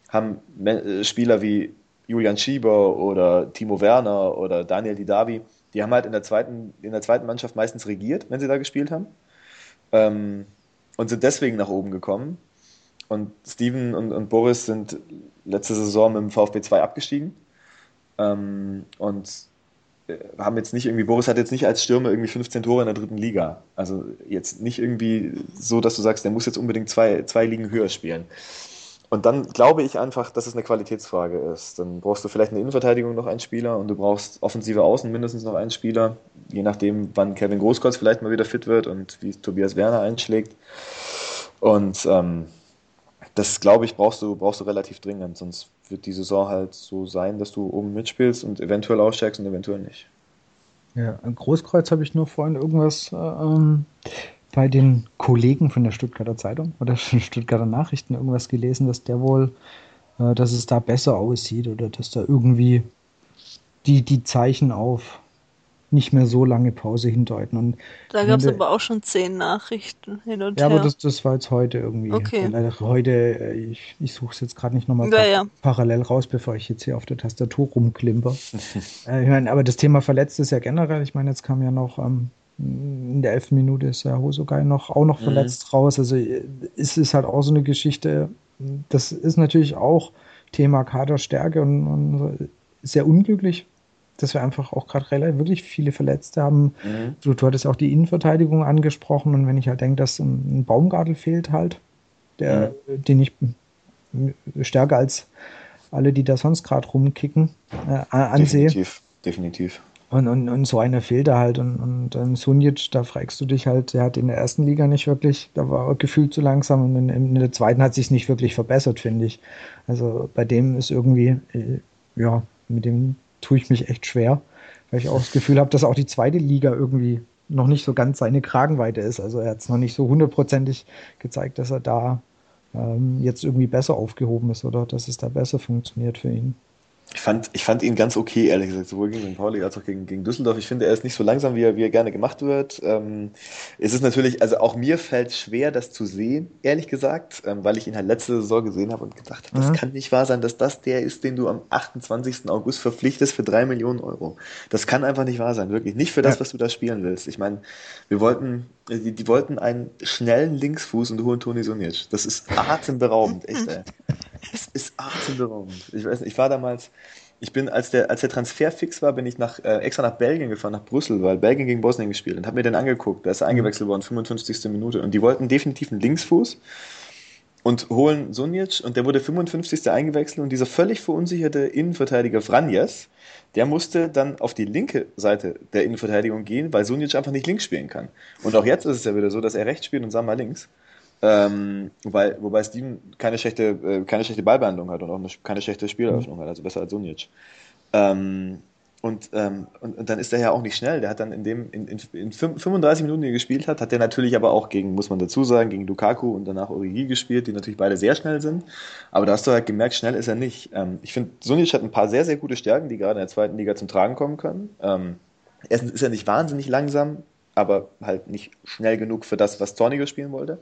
[SPEAKER 3] haben äh, Spieler wie Julian Schieber oder Timo Werner oder Daniel Didavi die haben halt in der zweiten, in der zweiten Mannschaft meistens regiert, wenn sie da gespielt haben. Ähm, und sind deswegen nach oben gekommen. Und Steven und, und Boris sind letzte Saison mit dem VfB 2 abgestiegen. Ähm, und äh, haben jetzt nicht irgendwie, Boris hat jetzt nicht als Stürmer irgendwie 15 Tore in der dritten Liga. Also jetzt nicht irgendwie so, dass du sagst, der muss jetzt unbedingt zwei, zwei Ligen höher spielen. Und dann glaube ich einfach, dass es eine Qualitätsfrage ist. Dann brauchst du vielleicht eine Innenverteidigung noch einen Spieler und du brauchst offensive Außen mindestens noch einen Spieler, je nachdem, wann Kevin Großkreuz vielleicht mal wieder fit wird und wie Tobias Werner einschlägt. Und ähm, das, glaube ich, brauchst du, brauchst du relativ dringend, sonst wird die Saison halt so sein, dass du oben mitspielst und eventuell aussteigst und eventuell nicht.
[SPEAKER 1] Ja, ein Großkreuz habe ich nur vorhin irgendwas äh, ähm, bei den Kollegen von der Stuttgarter Zeitung oder von Stuttgarter Nachrichten irgendwas gelesen, dass der wohl, äh, dass es da besser aussieht oder dass da irgendwie die, die Zeichen auf nicht mehr so lange Pause hindeuten. Und
[SPEAKER 2] da gab es aber auch schon zehn Nachrichten hin und
[SPEAKER 1] ja,
[SPEAKER 2] her.
[SPEAKER 1] Ja, aber das, das war jetzt heute irgendwie.
[SPEAKER 2] Okay.
[SPEAKER 1] Leider heute, äh, ich, ich suche es jetzt gerade nicht nochmal
[SPEAKER 2] ja, ja.
[SPEAKER 1] parallel raus, bevor ich jetzt hier auf der Tastatur rumklimper. äh, ich meine, aber das Thema verletzt ist ja generell. Ich meine, jetzt kam ja noch ähm, in der elften Minute ist ja Hosogai noch, auch noch mhm. verletzt raus. Also es ist halt auch so eine Geschichte. Das ist natürlich auch Thema Kaderstärke und, und sehr unglücklich, dass wir einfach auch gerade relativ wirklich viele Verletzte haben. Mhm. Du, du hattest auch die Innenverteidigung angesprochen und wenn ich halt denke, dass ein Baumgartel fehlt halt, der, mhm. den ich stärker als alle, die da sonst gerade rumkicken, äh, ansehe.
[SPEAKER 3] Definitiv, definitiv.
[SPEAKER 1] Und, und, und so einer fehlt da halt. Und, und ähm, Sunic, da fragst du dich halt, der hat in der ersten Liga nicht wirklich, da war er gefühlt zu langsam und in, in der zweiten hat sich nicht wirklich verbessert, finde ich. Also bei dem ist irgendwie, äh, ja, mit dem tue ich mich echt schwer, weil ich auch das Gefühl habe, dass auch die zweite Liga irgendwie noch nicht so ganz seine Kragenweite ist. Also er hat es noch nicht so hundertprozentig gezeigt, dass er da ähm, jetzt irgendwie besser aufgehoben ist oder dass es da besser funktioniert für ihn.
[SPEAKER 3] Ich fand, ich fand ihn ganz okay, ehrlich gesagt, sowohl gegen St. Pauli als auch gegen, gegen Düsseldorf. Ich finde, er ist nicht so langsam, wie er, wie er gerne gemacht wird. Ähm, es ist natürlich, also auch mir fällt schwer, das zu sehen, ehrlich gesagt, ähm, weil ich ihn halt letzte Saison gesehen habe und gedacht habe, das mhm. kann nicht wahr sein, dass das der ist, den du am 28. August verpflichtest für drei Millionen Euro. Das kann einfach nicht wahr sein, wirklich. Nicht für das, ja. was du da spielen willst. Ich meine, wir wollten, die, die, wollten einen schnellen Linksfuß und du holen Toni Sunic. Das ist atemberaubend, echt, ey. Es ist atemberaubend. Ich weiß nicht, ich war damals, ich bin, als der, als der Transfer fix war, bin ich nach, äh, extra nach Belgien gefahren, nach Brüssel, weil Belgien gegen Bosnien gespielt und habe mir den angeguckt. Da ist er eingewechselt worden, 55. Minute. Und die wollten definitiv einen Linksfuß und holen Sunic und der wurde 55. eingewechselt und dieser völlig verunsicherte Innenverteidiger Vranjes, der musste dann auf die linke Seite der Innenverteidigung gehen, weil Sunic einfach nicht links spielen kann. Und auch jetzt ist es ja wieder so, dass er rechts spielt und Sammer links. Ähm, wobei, wobei Steven keine schlechte, äh, keine schlechte Ballbehandlung hat und auch eine, keine schlechte Spieleröffnung hat, also besser als Sunic. Ähm, und, ähm, und, und, dann ist er ja auch nicht schnell. Der hat dann in dem, in, in, in 35 Minuten, die er gespielt hat, hat er natürlich aber auch gegen, muss man dazu sagen, gegen Lukaku und danach Origi gespielt, die natürlich beide sehr schnell sind. Aber da hast du halt gemerkt, schnell ist er nicht. Ähm, ich finde, Sunic hat ein paar sehr, sehr gute Stärken, die gerade in der zweiten Liga zum Tragen kommen können. Ähm, erstens ist er nicht wahnsinnig langsam, aber halt nicht schnell genug für das, was Zorniger spielen wollte.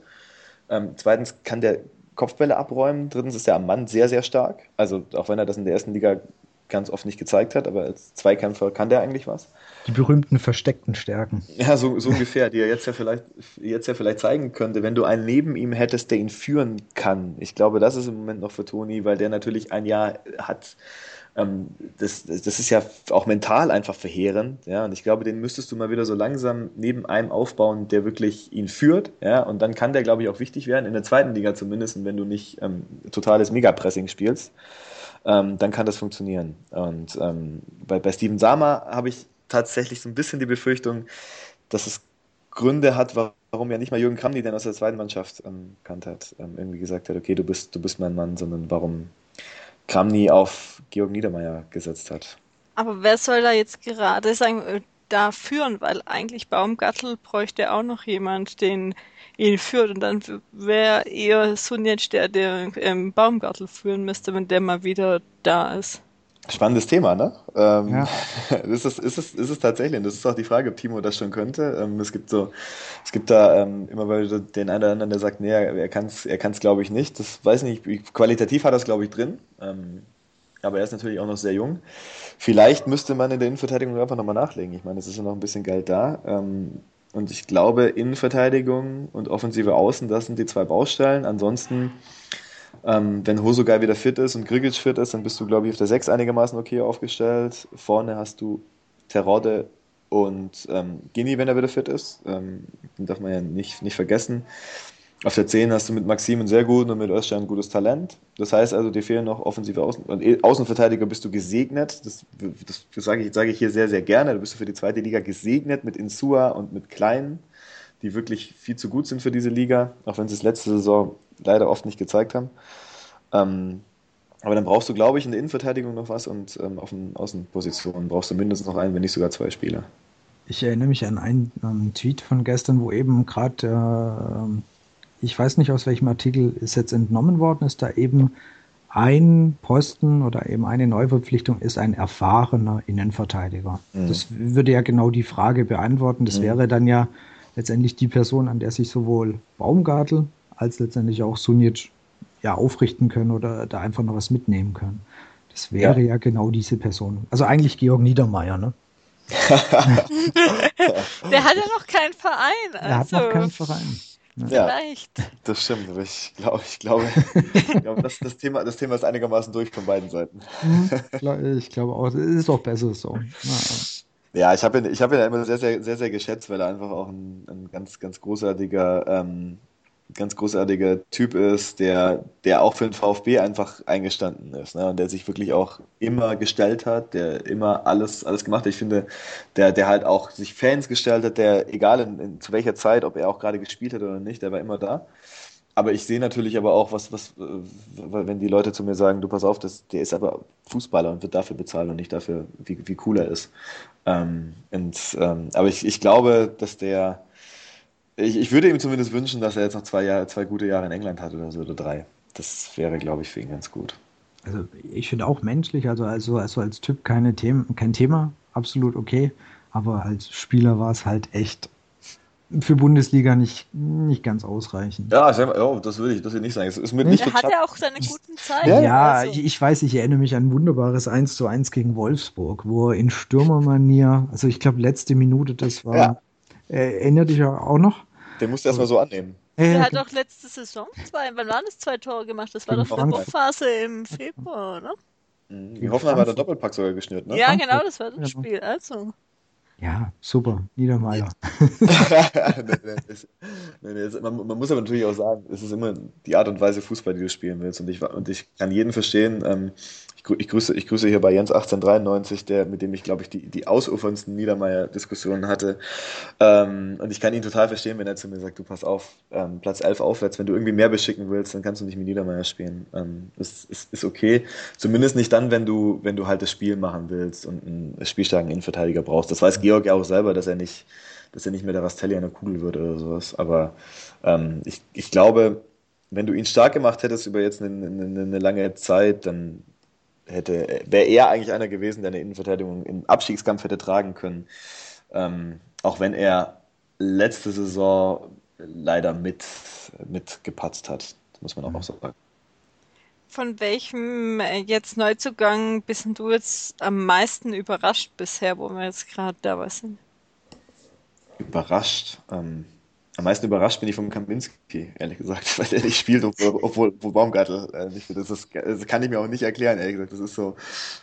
[SPEAKER 3] Ähm, zweitens kann der Kopfbälle abräumen. Drittens ist er am Mann sehr, sehr stark. Also auch wenn er das in der ersten Liga ganz oft nicht gezeigt hat, aber als Zweikämpfer kann der eigentlich was.
[SPEAKER 1] Die berühmten versteckten Stärken.
[SPEAKER 3] Ja, so, so ungefähr, die er jetzt ja vielleicht jetzt ja vielleicht zeigen könnte, wenn du einen neben ihm hättest, der ihn führen kann. Ich glaube, das ist im Moment noch für Toni, weil der natürlich ein Jahr hat, ähm, das, das ist ja auch mental einfach verheerend, ja, und ich glaube, den müsstest du mal wieder so langsam neben einem aufbauen, der wirklich ihn führt, ja, und dann kann der, glaube ich, auch wichtig werden, in der zweiten Liga zumindest, wenn du nicht ähm, totales Megapressing spielst, ähm, dann kann das funktionieren. Und ähm, bei, bei Steven Sama habe ich tatsächlich so ein bisschen die Befürchtung, dass es Gründe hat, warum ja nicht mal Jürgen Kramny, der aus der zweiten Mannschaft ähm, kannt hat, ähm, irgendwie gesagt hat, okay, du bist, du bist mein Mann, sondern warum Kramny auf Georg Niedermeyer gesetzt hat.
[SPEAKER 2] Aber wer soll da jetzt gerade sagen, äh, da führen? Weil eigentlich Baumgartel bräuchte auch noch jemand, den ihn führt. Und dann wäre eher Sunjic der, der ähm, Baumgartel führen müsste, wenn der mal wieder da ist.
[SPEAKER 3] Spannendes Thema, ne? Ähm, ja. ist, es, ist, es, ist es tatsächlich. Und das ist auch die Frage, ob Timo das schon könnte. Ähm, es gibt so, es gibt da ähm, immer mal den einen oder anderen, der sagt, nee, er kann es, er kann's, glaube ich, nicht. Das weiß ich nicht. Qualitativ hat er es, glaube ich, drin. Ähm, aber er ist natürlich auch noch sehr jung. Vielleicht müsste man in der Innenverteidigung einfach nochmal nachlegen. Ich meine, es ist ja noch ein bisschen Geld da. Ähm, und ich glaube, Innenverteidigung und offensive Außen, das sind die zwei Baustellen. Ansonsten, ähm, wenn Hosogai wieder fit ist und Grigic fit ist, dann bist du, glaube ich, auf der 6 einigermaßen okay aufgestellt. Vorne hast du Terodde und ähm, Gini, wenn er wieder fit ist. Ähm, darf man ja nicht, nicht vergessen. Auf der 10 hast du mit Maxim einen sehr guten und mit Özcan ein gutes Talent. Das heißt also, dir fehlen noch offensive Außen und e, Außenverteidiger bist du gesegnet. Das, das, das sage, ich, sage ich hier sehr, sehr gerne. Du bist für die zweite Liga gesegnet mit Insua und mit Kleinen, die wirklich viel zu gut sind für diese Liga, auch wenn sie es letzte Saison leider oft nicht gezeigt haben. Ähm, aber dann brauchst du, glaube ich, in der Innenverteidigung noch was und ähm, auf den Außenpositionen brauchst du mindestens noch einen, wenn nicht sogar zwei Spieler.
[SPEAKER 1] Ich erinnere mich an einen, einen Tweet von gestern, wo eben gerade äh, ich weiß nicht aus welchem Artikel ist jetzt entnommen worden, ist da eben ein Posten oder eben eine Neuverpflichtung ist ein erfahrener Innenverteidiger. Mhm. Das würde ja genau die Frage beantworten. Das mhm. wäre dann ja letztendlich die Person, an der sich sowohl Baumgartel als letztendlich auch Sunic ja aufrichten können oder da einfach noch was mitnehmen können. Das wäre ja, ja genau diese Person. Also eigentlich Georg Niedermeyer, ne?
[SPEAKER 2] Der hat ja noch keinen Verein.
[SPEAKER 1] Also. Er hat noch also keinen Verein.
[SPEAKER 3] Ja, Vielleicht. das stimmt. Aber ich glaube, ich glaube, ich glaube das, das, Thema, das Thema ist einigermaßen durch von beiden Seiten.
[SPEAKER 1] Mhm. ich glaube auch, es ist auch besser so.
[SPEAKER 3] Ja, ich habe ihn, ich hab ihn immer sehr, sehr, sehr, sehr geschätzt, weil er einfach auch ein, ein ganz, ganz großartiger ähm, ganz großartiger Typ ist, der, der auch für den VfB einfach eingestanden ist ne? und der sich wirklich auch immer gestellt hat, der immer alles, alles gemacht hat. Ich finde, der, der halt auch sich Fans gestellt hat, der, egal in, in, zu welcher Zeit, ob er auch gerade gespielt hat oder nicht, der war immer da. Aber ich sehe natürlich aber auch, was, was, wenn die Leute zu mir sagen, du pass auf, das, der ist aber Fußballer und wird dafür bezahlt und nicht dafür, wie, wie cool er ist. Ähm, und, ähm, aber ich, ich glaube, dass der, ich, ich würde ihm zumindest wünschen, dass er jetzt noch zwei, Jahre, zwei gute Jahre in England hat oder so, oder drei. Das wäre, glaube ich, für ihn ganz gut.
[SPEAKER 1] Also ich finde auch menschlich, also, also, also als Typ keine Themen, kein Thema, absolut okay. Aber als Spieler war es halt echt für Bundesliga nicht, nicht ganz ausreichend.
[SPEAKER 3] Ja, oh, das würde ich, das will ich nicht sagen. Es ist mit nicht
[SPEAKER 2] er hat ja auch seine guten Zeiten.
[SPEAKER 1] Ja, ja also. ich, ich, weiß, ich erinnere mich an ein wunderbares 1 zu 1 gegen Wolfsburg, wo er in Stürmermanier, also ich glaube letzte Minute, das war, ja. äh, erinnert dich auch noch?
[SPEAKER 3] Den musst du erstmal so annehmen.
[SPEAKER 2] Der hat doch letzte Saison zwei, wann waren es zwei Tore gemacht? Das war doch die Hochphase im Februar, oder?
[SPEAKER 3] Mhm. Die Hoffenheim hat der Doppelpack sogar geschnürt, ne?
[SPEAKER 2] Ja, genau, das war das Spiel. Also.
[SPEAKER 1] Ja, super, Niedermeyer.
[SPEAKER 3] man, man, muss aber natürlich auch sagen, es ist immer die Art und Weise Fußball, die du spielen willst. Und ich, und ich kann jeden verstehen, ähm, ich grüße, ich grüße hier bei Jens 1893, der, mit dem ich, glaube ich, die, die ausuferndsten Niedermeyer-Diskussionen hatte. Ähm, und ich kann ihn total verstehen, wenn er zu mir sagt, du pass auf, ähm, Platz 11 aufwärts, wenn du irgendwie mehr beschicken willst, dann kannst du nicht mit Niedermeyer spielen. Ähm, ist, ist, ist okay. Zumindest nicht dann, wenn du, wenn du halt das Spiel machen willst und einen spielstarken Innenverteidiger brauchst. Das weiß Georg ja auch selber, dass er nicht, dass er nicht mehr der Rastelli der Kugel wird oder sowas. Aber ähm, ich, ich glaube, wenn du ihn stark gemacht hättest über jetzt eine, eine, eine lange Zeit, dann hätte, wäre er eigentlich einer gewesen, der eine Innenverteidigung im Abstiegskampf hätte tragen können. Ähm, auch wenn er letzte Saison leider mit, mit gepatzt hat, muss man auch, mhm. auch sagen.
[SPEAKER 2] Von welchem äh, jetzt Neuzugang bist du jetzt am meisten überrascht bisher, wo wir jetzt gerade dabei sind?
[SPEAKER 3] Überrascht? Ähm, am meisten überrascht bin ich von Kaminski, ehrlich gesagt, weil der nicht spielt, obwohl, obwohl Baumgartel äh, nicht spielt. Das, ist, das kann ich mir auch nicht erklären, ehrlich gesagt. Das ist so,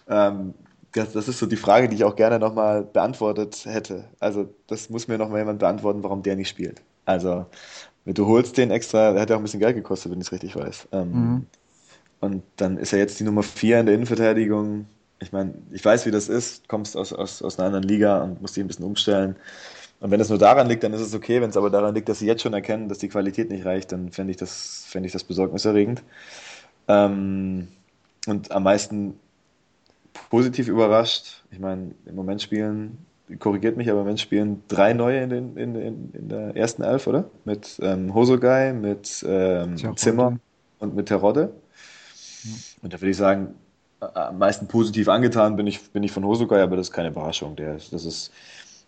[SPEAKER 3] ähm, das, das ist so die Frage, die ich auch gerne nochmal beantwortet hätte. Also, das muss mir nochmal jemand beantworten, warum der nicht spielt. Also, du holst den extra, der hat ja auch ein bisschen Geld gekostet, wenn ich es richtig weiß. Ähm, mhm. Und dann ist er jetzt die Nummer vier in der Innenverteidigung. Ich meine, ich weiß, wie das ist, kommst aus, aus, aus einer anderen Liga und musst dich ein bisschen umstellen. Und wenn es nur daran liegt, dann ist es okay. Wenn es aber daran liegt, dass sie jetzt schon erkennen, dass die Qualität nicht reicht, dann fände ich das, fände ich das besorgniserregend. Ähm, und am meisten positiv überrascht. Ich meine, im Moment spielen, korrigiert mich, aber im Moment spielen drei neue in, den, in, in, in der ersten Elf, oder? Mit ähm, Hosogai, mit ähm, Zimmer und mit Terodde. Und da würde ich sagen, am meisten positiv angetan bin ich, bin ich von Hosogai, aber das ist keine Überraschung. Der, das ist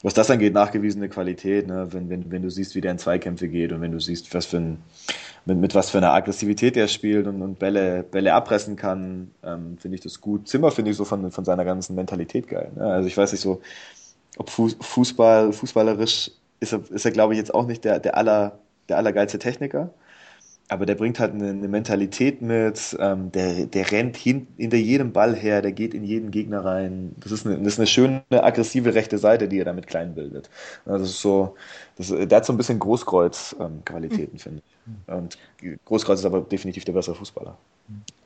[SPEAKER 3] was das angeht, nachgewiesene Qualität, ne? wenn, wenn, wenn du siehst, wie der in Zweikämpfe geht und wenn du siehst, was für ein, mit, mit was für einer Aggressivität er spielt und, und Bälle, Bälle abpressen kann, ähm, finde ich das gut. Zimmer finde ich so von, von seiner ganzen Mentalität geil. Ne? Also ich weiß nicht so, ob Fußball, fußballerisch ist er, ist er glaube ich, jetzt auch nicht der, der, aller, der allergeilste Techniker aber der bringt halt eine, eine Mentalität mit, ähm, der, der rennt hin, hinter jedem Ball her, der geht in jeden Gegner rein. Das ist eine, das ist eine schöne, aggressive rechte Seite, die er damit klein bildet. Das ist so, das, der hat so ein bisschen Großkreuz-Qualitäten, ähm, finde ich. Und Großkreuz ist aber definitiv der bessere Fußballer.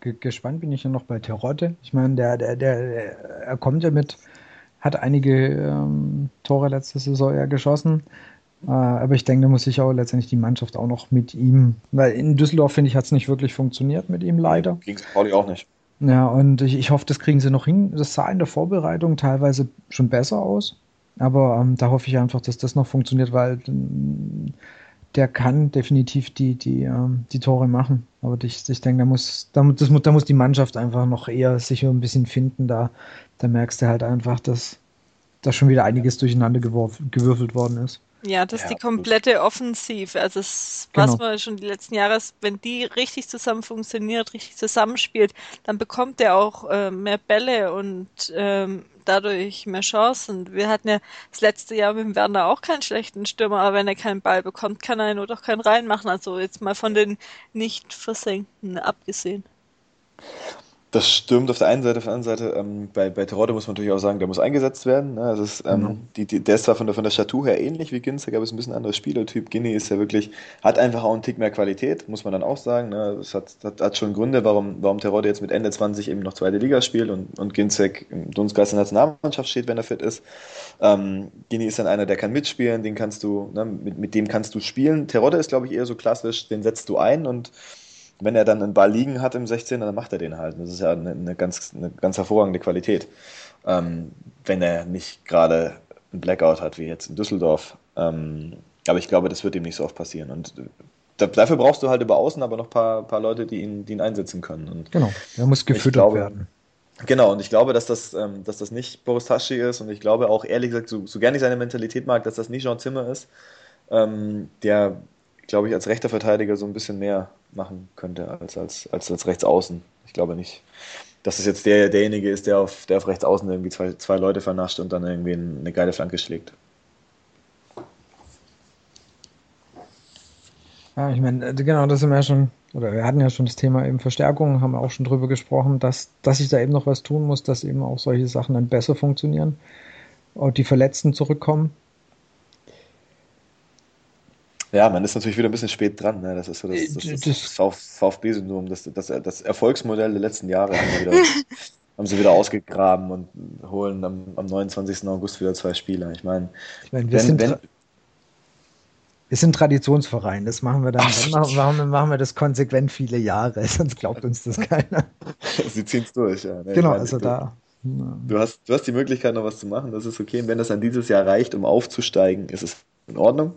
[SPEAKER 1] Gespannt bin ich ja noch bei Terodde. Ich meine, der, der, der, er kommt ja mit, hat einige ähm, Tore letzte Saison ja geschossen. Äh, aber ich denke, da muss sich auch letztendlich die Mannschaft auch noch mit ihm, weil in Düsseldorf, finde ich, hat es nicht wirklich funktioniert mit ihm leider.
[SPEAKER 3] Gegen St. Pauli auch nicht.
[SPEAKER 1] Ja, und ich, ich hoffe, das kriegen sie noch hin. Das sah in der Vorbereitung teilweise schon besser aus. Aber ähm, da hoffe ich einfach, dass das noch funktioniert, weil äh, der kann definitiv die, die, ähm, die Tore machen. Aber ich, ich denke, da muss, da, das, da muss die Mannschaft einfach noch eher sich ein bisschen finden. Da, da merkst du halt einfach, dass da schon wieder einiges durcheinander gewürfelt worden ist.
[SPEAKER 2] Ja, das ist die komplette Offensive. Also das, was genau. man schon die letzten Jahre, wenn die richtig zusammen funktioniert, richtig zusammenspielt, dann bekommt er auch äh, mehr Bälle und ähm, dadurch mehr Chancen. Wir hatten ja das letzte Jahr mit dem Werner auch keinen schlechten Stürmer, aber wenn er keinen Ball bekommt, kann er nur doch keinen reinmachen. Also jetzt mal von den nicht versenkten abgesehen.
[SPEAKER 3] Das stimmt auf der einen Seite, auf der anderen Seite, ähm, bei, bei Terodde muss man natürlich auch sagen, der muss eingesetzt werden. Ne? Also ist, ähm, mhm. die, die, der ist zwar von der, von der Statur her ähnlich wie Ginzek, aber ist ein bisschen ein anderer Spielertyp. Ginny ist ja wirklich, hat einfach auch einen Tick mehr Qualität, muss man dann auch sagen. Ne? Das hat, hat, hat schon Gründe, warum, warum Terodde jetzt mit Ende 20 eben noch zweite Liga spielt und, und Ginzek im Dunstgeist der Nationalmannschaft steht, wenn er fit ist. Ähm, Gini ist dann einer, der kann mitspielen, den kannst du, ne, mit, mit dem kannst du spielen. Terodde ist, glaube ich, eher so klassisch, den setzt du ein und wenn er dann einen Ball liegen hat im 16, dann macht er den halt. Das ist ja eine, eine ganz, eine ganz hervorragende Qualität. Ähm, wenn er nicht gerade einen Blackout hat, wie jetzt in Düsseldorf. Ähm, aber ich glaube, das wird ihm nicht so oft passieren. Und da, dafür brauchst du halt über Außen aber noch ein paar, paar Leute, die ihn, die ihn einsetzen können. Und
[SPEAKER 1] genau, er muss gefüttert glaube, werden.
[SPEAKER 3] Genau, und ich glaube, dass das, ähm, dass das nicht Boris Taschi ist und ich glaube auch, ehrlich gesagt, so, so gerne ich seine Mentalität mag, dass das nicht Jean Zimmer ist, ähm, der, glaube ich, als rechter Verteidiger so ein bisschen mehr machen könnte als, als, als, als Rechtsaußen. Ich glaube nicht, dass es jetzt der, derjenige ist, der auf, der auf Rechtsaußen irgendwie zwei, zwei Leute vernascht und dann irgendwie eine geile Flanke schlägt.
[SPEAKER 1] Ja, ich meine, äh, genau, das sind wir ja schon, oder wir hatten ja schon das Thema eben Verstärkung, haben auch schon drüber gesprochen, dass, dass sich da eben noch was tun muss, dass eben auch solche Sachen dann besser funktionieren und die Verletzten zurückkommen.
[SPEAKER 3] Ja, man ist natürlich wieder ein bisschen spät dran. Ne? Das ist so das, das, das, das VfB-Syndrom, das, das, das Erfolgsmodell der letzten Jahre haben, sie wieder, haben sie wieder ausgegraben und holen am, am 29. August wieder zwei Spieler. Ich meine, ich mein,
[SPEAKER 1] wir, wenn, sind, wenn, wir sind Traditionsverein, das machen wir dann, dann machen, wir, machen wir das konsequent viele Jahre, sonst glaubt uns das keiner.
[SPEAKER 3] sie ziehen es durch, ja.
[SPEAKER 1] Ne? Genau, meine, also du, da.
[SPEAKER 3] Du hast, du hast die Möglichkeit, noch was zu machen, das ist okay. Und wenn das dann dieses Jahr reicht, um aufzusteigen, ist es in Ordnung.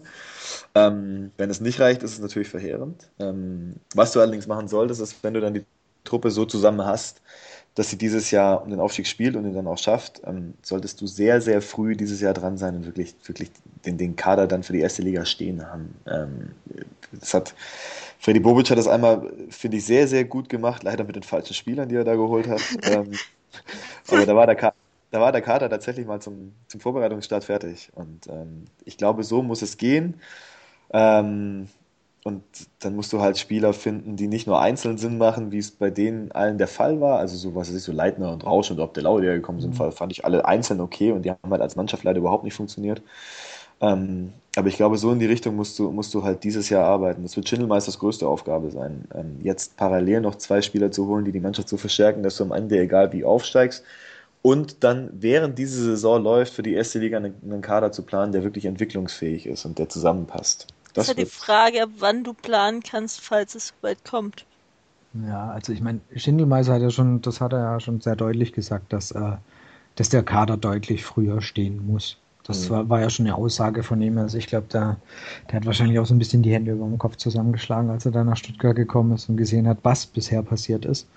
[SPEAKER 3] Ähm, wenn es nicht reicht, ist es natürlich verheerend. Ähm, was du allerdings machen solltest, ist, wenn du dann die Truppe so zusammen hast, dass sie dieses Jahr um den Aufstieg spielt und ihn dann auch schafft, ähm, solltest du sehr, sehr früh dieses Jahr dran sein und wirklich, wirklich den, den Kader dann für die erste Liga stehen haben. Ähm, das hat Freddy Bobic hat das einmal, finde ich, sehr, sehr gut gemacht, leider mit den falschen Spielern, die er da geholt hat. ähm, aber da war der Kader da war der Kader tatsächlich mal zum, zum Vorbereitungsstart fertig. Und ähm, ich glaube, so muss es gehen. Ähm, und dann musst du halt Spieler finden, die nicht nur einzeln Sinn machen, wie es bei denen allen der Fall war. Also so was weiß ich, so Leitner und Rausch und Obdelau, die gekommen sind, mhm. fand ich alle einzeln okay und die haben halt als Mannschaft leider überhaupt nicht funktioniert. Ähm, aber ich glaube, so in die Richtung musst du, musst du halt dieses Jahr arbeiten. Das wird Schindelmeisters größte Aufgabe sein. Ähm, jetzt parallel noch zwei Spieler zu holen, die die Mannschaft so verstärken, dass du am Ende, egal wie aufsteigst, und dann während diese Saison läuft, für die erste Liga einen, einen Kader zu planen, der wirklich entwicklungsfähig ist und der zusammenpasst.
[SPEAKER 2] Das, ist ja die Frage, ab wann du planen kannst, falls es weit kommt.
[SPEAKER 1] Ja, also ich meine, Schindelmeiser hat ja schon, das hat er ja schon sehr deutlich gesagt, dass, äh, dass der Kader deutlich früher stehen muss. Das mhm. war, war ja schon eine Aussage von ihm. Also ich glaube, der, der hat wahrscheinlich auch so ein bisschen die Hände über dem Kopf zusammengeschlagen, als er da nach Stuttgart gekommen ist und gesehen hat, was bisher passiert ist.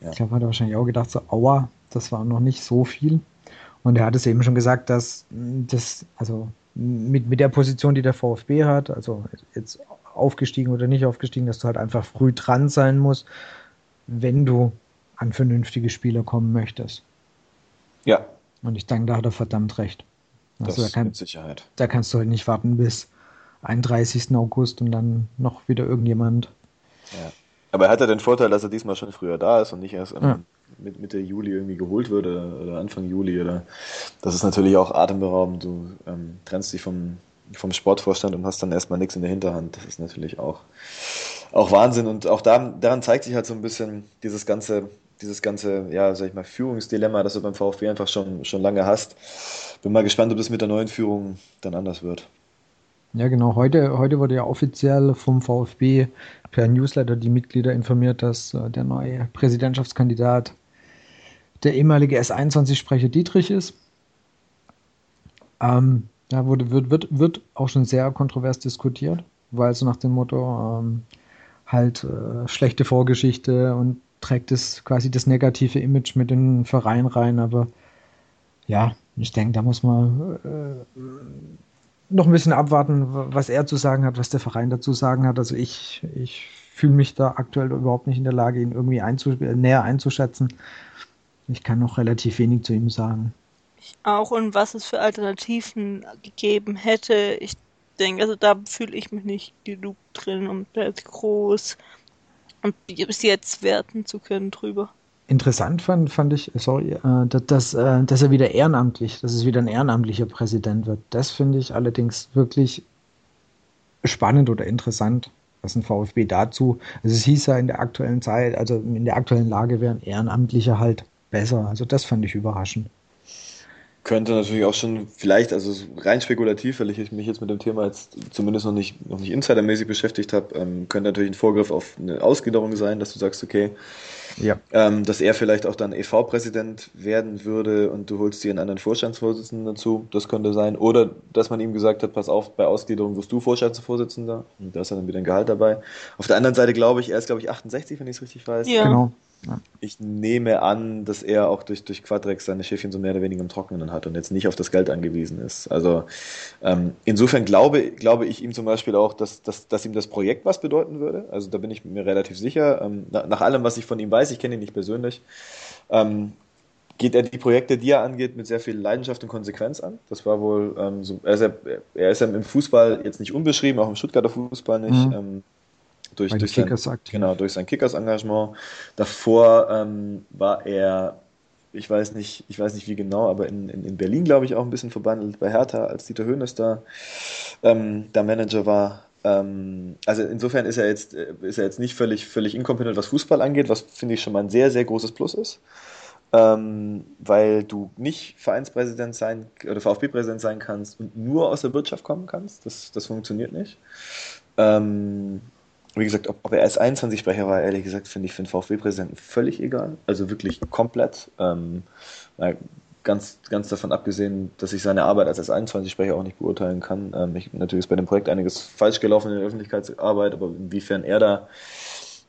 [SPEAKER 1] Ja. Ich glaube, hat er wahrscheinlich auch gedacht, so, aua, das war noch nicht so viel. Und er hat es eben schon gesagt, dass das, also mit, mit der Position, die der VfB hat, also jetzt aufgestiegen oder nicht aufgestiegen, dass du halt einfach früh dran sein musst, wenn du an vernünftige Spieler kommen möchtest.
[SPEAKER 3] Ja.
[SPEAKER 1] Und ich denke, da hat er verdammt recht.
[SPEAKER 3] Also das da kann, mit Sicherheit.
[SPEAKER 1] Da kannst du halt nicht warten bis 31. August und dann noch wieder irgendjemand.
[SPEAKER 3] Ja. Aber er hat ja den Vorteil, dass er diesmal schon früher da ist und nicht erst ja. mit Mitte Juli irgendwie geholt wird oder, oder, Anfang Juli. Oder das ist natürlich auch atemberaubend. Du ähm, trennst dich vom, vom Sportvorstand und hast dann erstmal nichts in der Hinterhand. Das ist natürlich auch, auch Wahnsinn. Und auch da, daran zeigt sich halt so ein bisschen dieses ganze, dieses ganze, ja, sag ich mal, Führungsdilemma, das du beim VfB einfach schon, schon lange hast. Bin mal gespannt, ob das mit der neuen Führung dann anders wird.
[SPEAKER 1] Ja, genau. Heute, heute wurde ja offiziell vom VfB per Newsletter die Mitglieder informiert, dass äh, der neue Präsidentschaftskandidat der ehemalige S21-Sprecher Dietrich ist. Ähm, ja, wurde, wird, wird, wird auch schon sehr kontrovers diskutiert, weil so nach dem Motto ähm, halt äh, schlechte Vorgeschichte und trägt es quasi das negative Image mit den Verein rein, aber ja, ich denke, da muss man äh, noch ein bisschen abwarten, was er zu sagen hat, was der Verein dazu sagen hat. Also ich, ich fühle mich da aktuell überhaupt nicht in der Lage, ihn irgendwie einzu näher einzuschätzen. Ich kann noch relativ wenig zu ihm sagen.
[SPEAKER 2] Ich auch und was es für Alternativen gegeben hätte. Ich denke, also da fühle ich mich nicht genug drin, um groß und bis jetzt werten zu können drüber.
[SPEAKER 1] Interessant fand, fand ich, sorry, äh, dass, äh, dass er wieder ehrenamtlich, dass es wieder ein ehrenamtlicher Präsident wird. Das finde ich allerdings wirklich spannend oder interessant, was ein VfB dazu. Also es hieß ja in der aktuellen Zeit, also in der aktuellen Lage wäre ein Ehrenamtlicher halt besser. Also das fand ich überraschend.
[SPEAKER 3] Könnte natürlich auch schon vielleicht, also rein spekulativ, weil ich mich jetzt mit dem Thema jetzt zumindest noch nicht, noch nicht insidermäßig beschäftigt habe, ähm, könnte natürlich ein Vorgriff auf eine Ausgliederung sein, dass du sagst, okay, ja. Ähm, dass er vielleicht auch dann EV-Präsident werden würde und du holst dir einen anderen Vorstandsvorsitzenden dazu. Das könnte sein. Oder dass man ihm gesagt hat, pass auf, bei Ausgliederung wirst du Vorstandsvorsitzender. Und da ist dann wieder ein Gehalt dabei. Auf der anderen Seite glaube ich, er ist glaube ich 68, wenn ich es richtig weiß.
[SPEAKER 1] Ja. Genau.
[SPEAKER 3] Ich nehme an, dass er auch durch, durch Quadrex seine Schäfchen so mehr oder weniger im Trockenen hat und jetzt nicht auf das Geld angewiesen ist. Also ähm, insofern glaube, glaube ich ihm zum Beispiel auch, dass, dass, dass ihm das Projekt was bedeuten würde. Also da bin ich mir relativ sicher. Ähm, nach, nach, allem, was ich von ihm weiß, ich kenne ihn nicht persönlich, ähm, geht er die Projekte, die er angeht, mit sehr viel Leidenschaft und Konsequenz an. Das war wohl ähm, so, er ist ja, er ist ja im Fußball jetzt nicht unbeschrieben, auch im Stuttgarter Fußball nicht. Mhm ähm, durch, durch, sein, genau, durch sein Kickers-Engagement. Davor ähm, war er, ich weiß nicht, ich weiß nicht wie genau, aber in, in, in Berlin, glaube ich, auch ein bisschen verbandelt bei Hertha, als Dieter Höhnes da, ähm, der Manager war. Ähm, also insofern ist er jetzt, äh, ist er jetzt nicht völlig, völlig inkompetent, was Fußball angeht, was finde ich schon mal ein sehr, sehr großes Plus ist. Ähm, weil du nicht Vereinspräsident sein oder VfB-Präsident sein kannst und nur aus der Wirtschaft kommen kannst. Das, das funktioniert nicht. Ähm, wie gesagt, ob, ob er als 21-Sprecher war, ehrlich gesagt, finde ich für den VfB-Präsidenten völlig egal. Also wirklich komplett. Ähm, ganz, ganz davon abgesehen, dass ich seine Arbeit als 21-Sprecher auch nicht beurteilen kann. Ähm, ich, natürlich ist bei dem Projekt einiges falsch gelaufen in der Öffentlichkeitsarbeit, aber inwiefern er da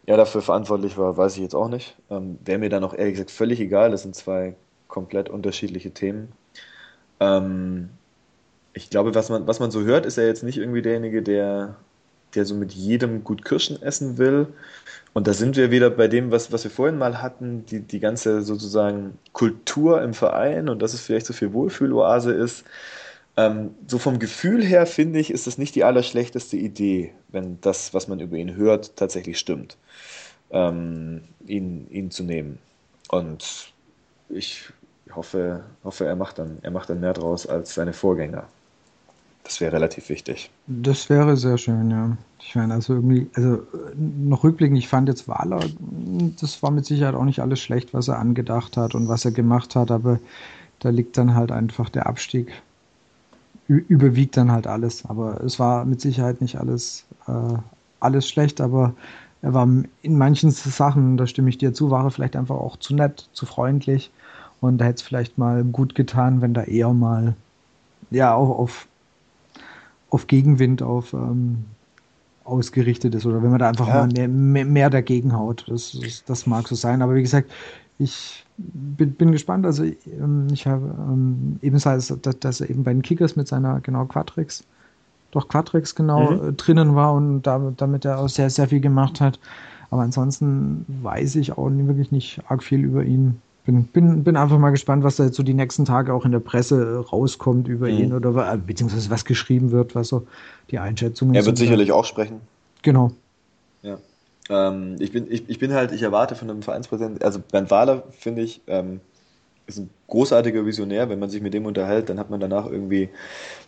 [SPEAKER 3] er dafür verantwortlich war, weiß ich jetzt auch nicht. Ähm, Wäre mir dann auch ehrlich gesagt völlig egal. Das sind zwei komplett unterschiedliche Themen. Ähm, ich glaube, was man, was man so hört, ist er jetzt nicht irgendwie derjenige, der der so mit jedem gut Kirschen essen will. Und da sind wir wieder bei dem, was, was wir vorhin mal hatten, die, die ganze sozusagen Kultur im Verein und dass es vielleicht so viel Wohlfühloase ist. Ähm, so vom Gefühl her finde ich, ist das nicht die allerschlechteste Idee, wenn das, was man über ihn hört, tatsächlich stimmt, ähm, ihn, ihn zu nehmen. Und ich hoffe, hoffe er, macht dann, er macht dann mehr draus als seine Vorgänger. Das wäre relativ wichtig.
[SPEAKER 1] Das wäre sehr schön, ja. Ich meine, also irgendwie, also noch rückblickend, ich fand jetzt Wahler, das war mit Sicherheit auch nicht alles schlecht, was er angedacht hat und was er gemacht hat, aber da liegt dann halt einfach der Abstieg, überwiegt dann halt alles. Aber es war mit Sicherheit nicht alles, äh, alles schlecht, aber er war in manchen Sachen, da stimme ich dir zu, war er vielleicht einfach auch zu nett, zu freundlich und da hätte es vielleicht mal gut getan, wenn da eher mal ja auch auf auf Gegenwind auf ähm, ausgerichtet ist oder wenn man da einfach ja. mal mehr, mehr, dagegen haut. Das, das, das, mag so sein. Aber wie gesagt, ich bin, bin gespannt. Also ähm, ich habe ähm, ebenfalls, dass, dass, er eben bei den Kickers mit seiner genau Quatrix, doch Quatrix genau mhm. äh, drinnen war und da, damit er auch sehr, sehr viel gemacht hat. Aber ansonsten weiß ich auch wirklich nicht arg viel über ihn bin, bin, bin einfach mal gespannt, was da jetzt so die nächsten Tage auch in der Presse rauskommt über mhm. ihn oder äh, beziehungsweise was geschrieben wird, was so die Einschätzungen
[SPEAKER 3] sind. Er wird sicherlich auch sprechen.
[SPEAKER 1] Genau.
[SPEAKER 3] Ja. Ähm, ich, bin, ich, ich bin halt, ich erwarte von einem Vereinspräsidenten, also Bernd Wahler finde ich, ähm, ist ein großartiger Visionär. Wenn man sich mit dem unterhält, dann hat man danach irgendwie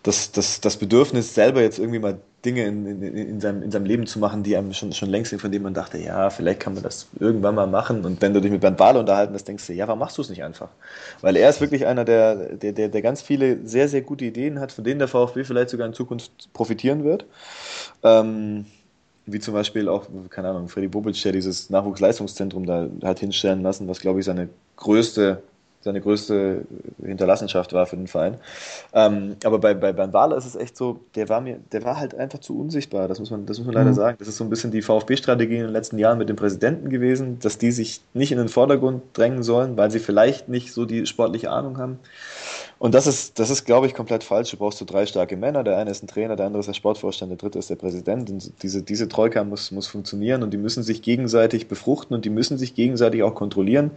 [SPEAKER 3] das, das, das Bedürfnis, selber jetzt irgendwie mal Dinge in, in, in, seinem, in seinem Leben zu machen, die einem schon, schon längst sind, von denen man dachte, ja, vielleicht kann man das irgendwann mal machen. Und wenn du dich mit Bernd Bahle unterhalten hast, denkst du, ja, warum machst du es nicht einfach? Weil er ist wirklich einer, der, der, der, der ganz viele sehr, sehr gute Ideen hat, von denen der VfB vielleicht sogar in Zukunft profitieren wird. Ähm, wie zum Beispiel auch, keine Ahnung, Freddy Bobic, der dieses Nachwuchsleistungszentrum da hat hinstellen lassen, was, glaube ich, seine größte seine größte Hinterlassenschaft war für den Verein. Ähm, aber bei, bei Wahler ist es echt so, der war mir, der war halt einfach zu unsichtbar, das muss man, das muss man leider mhm. sagen. Das ist so ein bisschen die VfB-Strategie in den letzten Jahren mit dem Präsidenten gewesen, dass die sich nicht in den Vordergrund drängen sollen, weil sie vielleicht nicht so die sportliche Ahnung haben. Und das ist, das ist, glaube ich, komplett falsch. Du brauchst so drei starke Männer. Der eine ist ein Trainer, der andere ist der Sportvorstand, der dritte ist der Präsident. Und diese, diese Troika muss, muss funktionieren und die müssen sich gegenseitig befruchten und die müssen sich gegenseitig auch kontrollieren.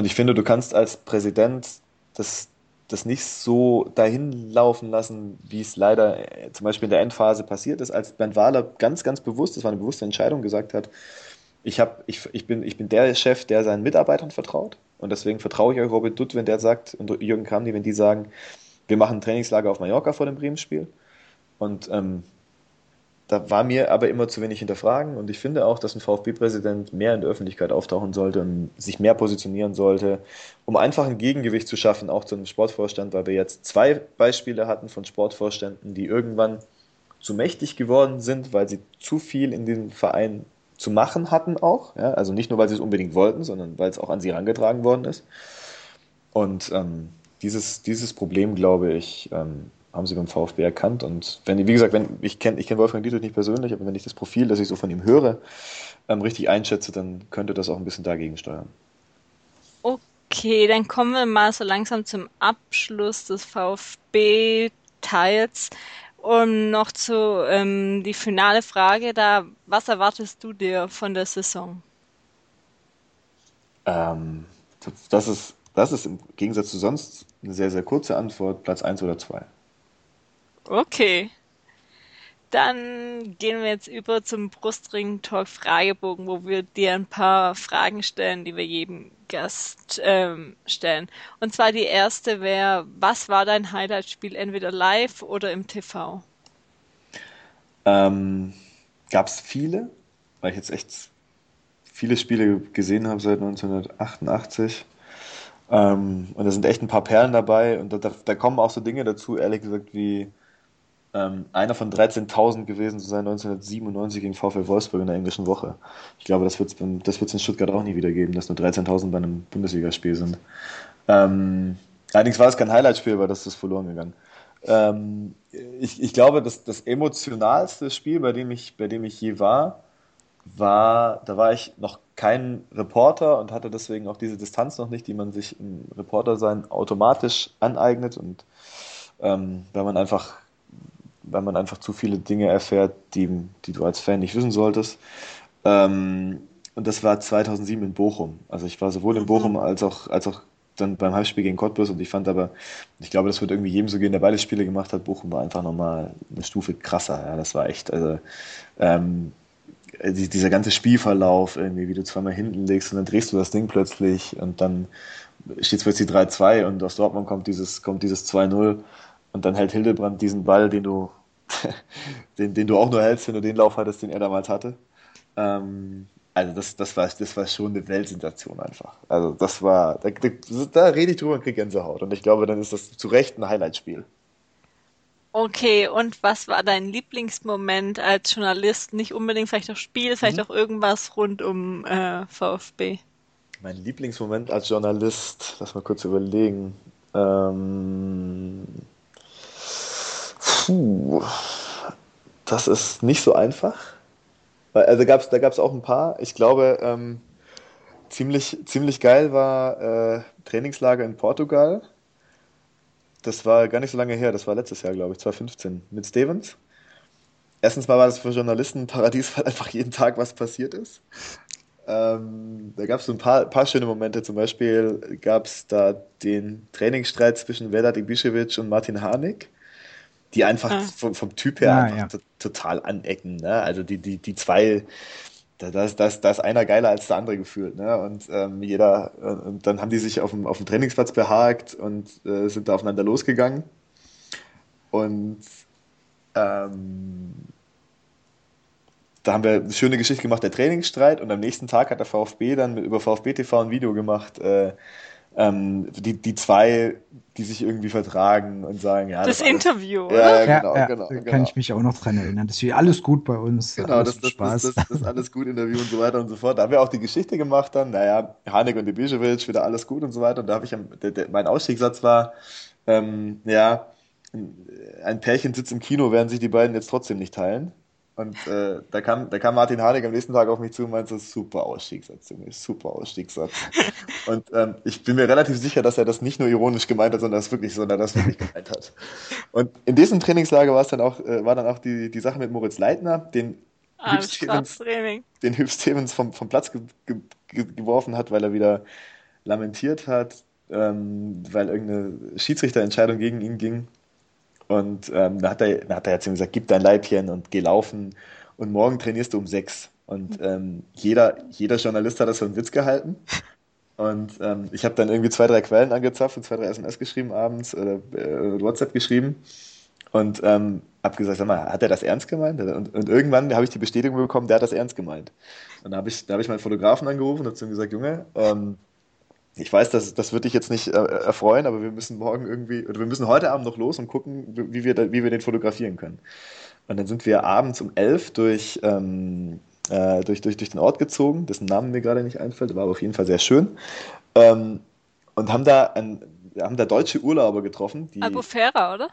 [SPEAKER 3] Und ich finde, du kannst als Präsident das, das nicht so dahin laufen lassen, wie es leider äh, zum Beispiel in der Endphase passiert ist, als Bernd Wahler ganz, ganz bewusst, das war eine bewusste Entscheidung, gesagt hat, ich, hab, ich, ich, bin, ich bin der Chef, der seinen Mitarbeitern vertraut. Und deswegen vertraue ich euch Robert Dutt, wenn der sagt, und Jürgen Kramny, wenn die sagen, wir machen ein Trainingslager auf Mallorca vor dem Bremen-Spiel. Und ähm, da war mir aber immer zu wenig hinterfragen und ich finde auch, dass ein VfB-Präsident mehr in der Öffentlichkeit auftauchen sollte und sich mehr positionieren sollte, um einfach ein Gegengewicht zu schaffen, auch zu einem Sportvorstand, weil wir jetzt zwei Beispiele hatten von Sportvorständen, die irgendwann zu mächtig geworden sind, weil sie zu viel in den Verein zu machen hatten auch. Ja? Also nicht nur, weil sie es unbedingt wollten, sondern weil es auch an sie herangetragen worden ist. Und ähm, dieses, dieses Problem, glaube ich, ähm, haben sie beim VfB erkannt. Und wenn, wie gesagt, wenn ich kenne ich kenn Wolfgang Dietrich nicht persönlich, aber wenn ich das Profil, das ich so von ihm höre, ähm, richtig einschätze, dann könnte das auch ein bisschen dagegen steuern.
[SPEAKER 2] Okay, dann kommen wir mal so langsam zum Abschluss des VfB-Teils. Und noch zu ähm, die finale Frage da, was erwartest du dir von der Saison?
[SPEAKER 3] Ähm, das, ist, das ist im Gegensatz zu sonst eine sehr, sehr kurze Antwort, Platz 1 oder 2.
[SPEAKER 2] Okay. Dann gehen wir jetzt über zum Brustring Talk Fragebogen, wo wir dir ein paar Fragen stellen, die wir jedem Gast ähm, stellen. Und zwar die erste wäre, was war dein Highlight-Spiel, entweder live oder im TV?
[SPEAKER 3] Ähm, Gab es viele, weil ich jetzt echt viele Spiele gesehen habe seit 1988. Ähm, und da sind echt ein paar Perlen dabei. Und da, da kommen auch so Dinge dazu, ehrlich gesagt, wie ähm, einer von 13.000 gewesen zu sein 1997 gegen VfL Wolfsburg in der englischen Woche. Ich glaube, das wird es das in Stuttgart auch nie wieder geben, dass nur 13.000 bei einem Bundesligaspiel sind. Ähm, allerdings war es kein Highlightspiel, weil das ist verloren gegangen. Ähm, ich, ich glaube, das, das emotionalste Spiel, bei dem, ich, bei dem ich je war, war, da war ich noch kein Reporter und hatte deswegen auch diese Distanz noch nicht, die man sich im Reportersein automatisch aneignet und ähm, weil man einfach weil man einfach zu viele Dinge erfährt, die, die du als Fan nicht wissen solltest. Ähm, und das war 2007 in Bochum. Also ich war sowohl in Bochum als auch, als auch dann beim Heimspiel gegen Cottbus und ich fand aber, ich glaube, das wird irgendwie jedem so gehen, der beide Spiele gemacht hat. Bochum war einfach nochmal eine Stufe krasser. Ja, das war echt, also ähm, dieser ganze Spielverlauf, irgendwie, wie du zweimal hinten legst und dann drehst du das Ding plötzlich und dann steht es plötzlich 3-2 und aus Dortmund kommt dieses, kommt dieses 2-0 und dann hält Hildebrand diesen Ball, den du, den, den du auch nur hältst, wenn du den Lauf hattest, den er damals hatte. Ähm, also das, das, war, das war schon eine Weltsensation einfach. Also das war, da, da, rede ich drüber und kriege Gänsehaut. Und ich glaube, dann ist das zu Recht ein Highlight-Spiel.
[SPEAKER 2] Okay, und was war dein Lieblingsmoment als Journalist? Nicht unbedingt vielleicht auch Spiel, vielleicht mhm. auch irgendwas rund um äh, VfB.
[SPEAKER 3] Mein Lieblingsmoment als Journalist, lass mal kurz überlegen. Ähm, puh, das ist nicht so einfach. Also gab's, da gab es auch ein paar. Ich glaube, ähm, ziemlich, ziemlich geil war äh, Trainingslager in Portugal. Das war gar nicht so lange her, das war letztes Jahr, glaube ich, 2015, mit Stevens. Erstens mal war das für Journalisten ein Paradies, weil einfach jeden Tag was passiert ist. Ähm, da gab es so ein paar, paar schöne Momente. Zum Beispiel gab es da den Trainingsstreit zwischen Vedat Ibišević und Martin Harnik die einfach ah. vom, vom, Typ her ah, einfach ja. total anecken. Ne? Also die, die, die zwei, da, da, ist, da, ist, da ist einer geiler als der andere gefühlt. Ne? Und ähm, jeder, äh, und dann haben die sich auf dem, auf dem Trainingsplatz behagt und äh, sind da aufeinander losgegangen. Und ähm, da haben wir eine schöne Geschichte gemacht, der Trainingsstreit. Und am nächsten Tag hat der VfB dann über VfB TV ein Video gemacht, äh, ähm, die, die zwei, die sich irgendwie vertragen und sagen, ja.
[SPEAKER 2] Das, das Interview,
[SPEAKER 1] alles, oder? Ja, genau, ja, genau, Kann genau. ich mich auch noch dran erinnern. Das ist alles gut bei uns.
[SPEAKER 3] Genau, das, das, Spaß. Das, das, das, alles gut Interview und so weiter und so fort. Da haben wir auch die Geschichte gemacht dann, naja, Hanek und Ibišević, wieder alles gut und so weiter. Und da habe ich, der, der, mein Ausstiegssatz war, ähm, ja, ein Pärchen sitzt im Kino, werden sich die beiden jetzt trotzdem nicht teilen. Und äh, da, kam, da kam Martin Harnik am nächsten Tag auf mich zu und meinte, super Ausstiegssatz, Junge, super Ausstiegssatz. und ähm, ich bin mir relativ sicher, dass er das nicht nur ironisch gemeint hat, sondern das wirklich, sondern das wirklich gemeint hat. Und in diesem Trainingslager war es dann auch, äh, war dann auch die, die Sache mit Moritz Leitner, den ah, Hüb Stevens, den Hüb Stevens vom, vom Platz ge ge geworfen hat, weil er wieder lamentiert hat, ähm, weil irgendeine Schiedsrichterentscheidung gegen ihn ging. Und ähm, da, hat er, da hat er jetzt gesagt, gib dein Leibchen und geh laufen und morgen trainierst du um sechs. Und ähm, jeder, jeder Journalist hat das für einen Witz gehalten. Und ähm, ich habe dann irgendwie zwei, drei Quellen angezapft und zwei, drei SMS geschrieben abends oder äh, WhatsApp geschrieben. Und ähm, habe gesagt, sag mal, hat er das ernst gemeint? Und, und irgendwann habe ich die Bestätigung bekommen, der hat das ernst gemeint. Und da habe ich, hab ich meinen Fotografen angerufen und habe zu ihm gesagt, Junge, ähm, ich weiß, das, das wird dich jetzt nicht äh, erfreuen, aber wir müssen morgen irgendwie, oder wir müssen heute Abend noch los und gucken, wie wir, da, wie wir den fotografieren können. Und dann sind wir abends um elf durch, ähm, äh, durch, durch, durch den Ort gezogen, dessen Namen mir gerade nicht einfällt, war aber auf jeden Fall sehr schön. Ähm, und haben da, ein, haben da deutsche Urlauber getroffen.
[SPEAKER 2] Die, Albufera, oder?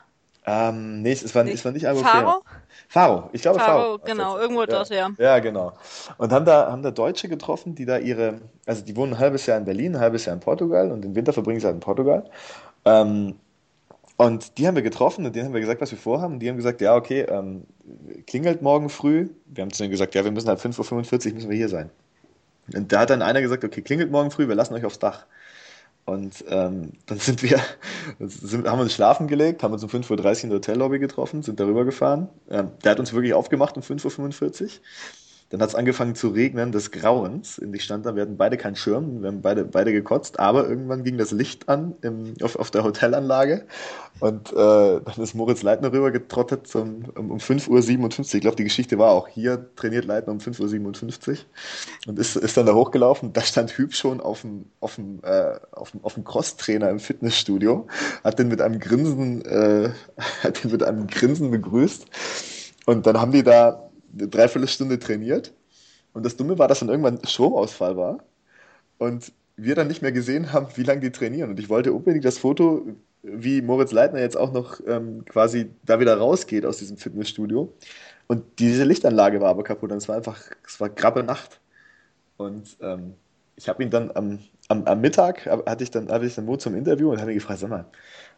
[SPEAKER 3] Ähm, nee, es war, nee. es war nicht Albufera. Faro? Faro, ich glaube Faro. Faro
[SPEAKER 2] genau, also, irgendwo
[SPEAKER 3] ja,
[SPEAKER 2] dort, ja.
[SPEAKER 3] Ja, genau. Und haben da, haben da Deutsche getroffen, die da ihre, also die wohnen ein halbes Jahr in Berlin, ein halbes Jahr in Portugal und den Winter verbringen sie halt in Portugal. Ähm, und die haben wir getroffen und denen haben wir gesagt, was wir vorhaben. Und die haben gesagt, ja, okay, ähm, klingelt morgen früh. Wir haben zu denen gesagt, ja, wir müssen halt 5.45 Uhr müssen wir hier sein. Und da hat dann einer gesagt, okay, klingelt morgen früh, wir lassen euch aufs Dach. Und ähm, dann sind wir, sind, haben uns schlafen gelegt, haben uns um 5.30 Uhr in der Hotellobby getroffen, sind darüber gefahren. Ähm, der hat uns wirklich aufgemacht um 5.45 Uhr. Dann hat es angefangen zu regnen, des Grauens. Ich stand da, wir hatten beide keinen Schirm, wir haben beide, beide gekotzt, aber irgendwann ging das Licht an im, auf, auf der Hotelanlage und äh, dann ist Moritz Leitner rüber getrottet zum, um, um 5.57 Uhr. Ich glaube, die Geschichte war auch hier, trainiert Leitner um 5.57 Uhr und ist, ist dann da hochgelaufen. Da stand Hüb schon auf dem, auf dem, äh, auf dem, auf dem Cross-Trainer im Fitnessstudio, hat den mit einem Grinsen, äh, hat den mit einem Grinsen begrüßt und dann haben die da eine Dreiviertelstunde trainiert. Und das Dumme war, dass dann irgendwann Stromausfall war. Und wir dann nicht mehr gesehen haben, wie lange die trainieren. Und ich wollte unbedingt das Foto, wie Moritz Leitner jetzt auch noch ähm, quasi da wieder rausgeht aus diesem Fitnessstudio. Und diese Lichtanlage war aber kaputt. Und es war einfach, es war grabbe Nacht. Und ähm, ich habe ihn dann am, am, am, Mittag, hatte ich dann, hatte ich dann Mo zum Interview und habe ihn gefragt, sag mal,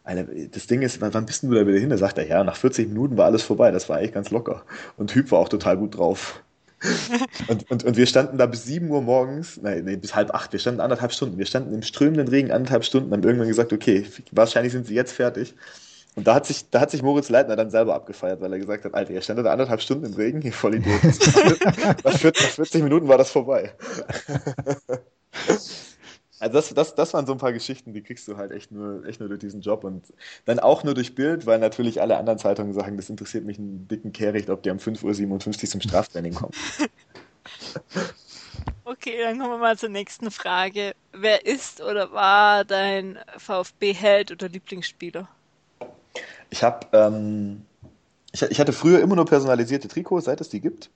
[SPEAKER 3] Alter, das Ding ist, wann bist du da wieder hin? Da sagt er, ja, nach 40 Minuten war alles vorbei. Das war eigentlich ganz locker. Und Typ war auch total gut drauf. und, und, und wir standen da bis 7 Uhr morgens, nein, nee, bis halb acht, wir standen anderthalb Stunden. Wir standen im strömenden Regen anderthalb Stunden, haben irgendwann gesagt, okay, wahrscheinlich sind sie jetzt fertig. Und da hat sich, da hat sich Moritz Leitner dann selber abgefeiert, weil er gesagt hat, Alter, ihr standet da anderthalb Stunden im Regen, ihr Vollidiot. nach 40 Minuten war das vorbei. Also das, das, das waren so ein paar Geschichten, die kriegst du halt echt nur, echt nur durch diesen Job und dann auch nur durch Bild, weil natürlich alle anderen Zeitungen sagen, das interessiert mich einen dicken Kehricht, ob die um 5.57 Uhr zum Straftraining kommen.
[SPEAKER 2] Okay, dann kommen wir mal zur nächsten Frage. Wer ist oder war dein VfB-Held oder Lieblingsspieler?
[SPEAKER 3] Ich habe, ähm, ich, ich, hatte früher immer nur personalisierte Trikots, seit es die gibt.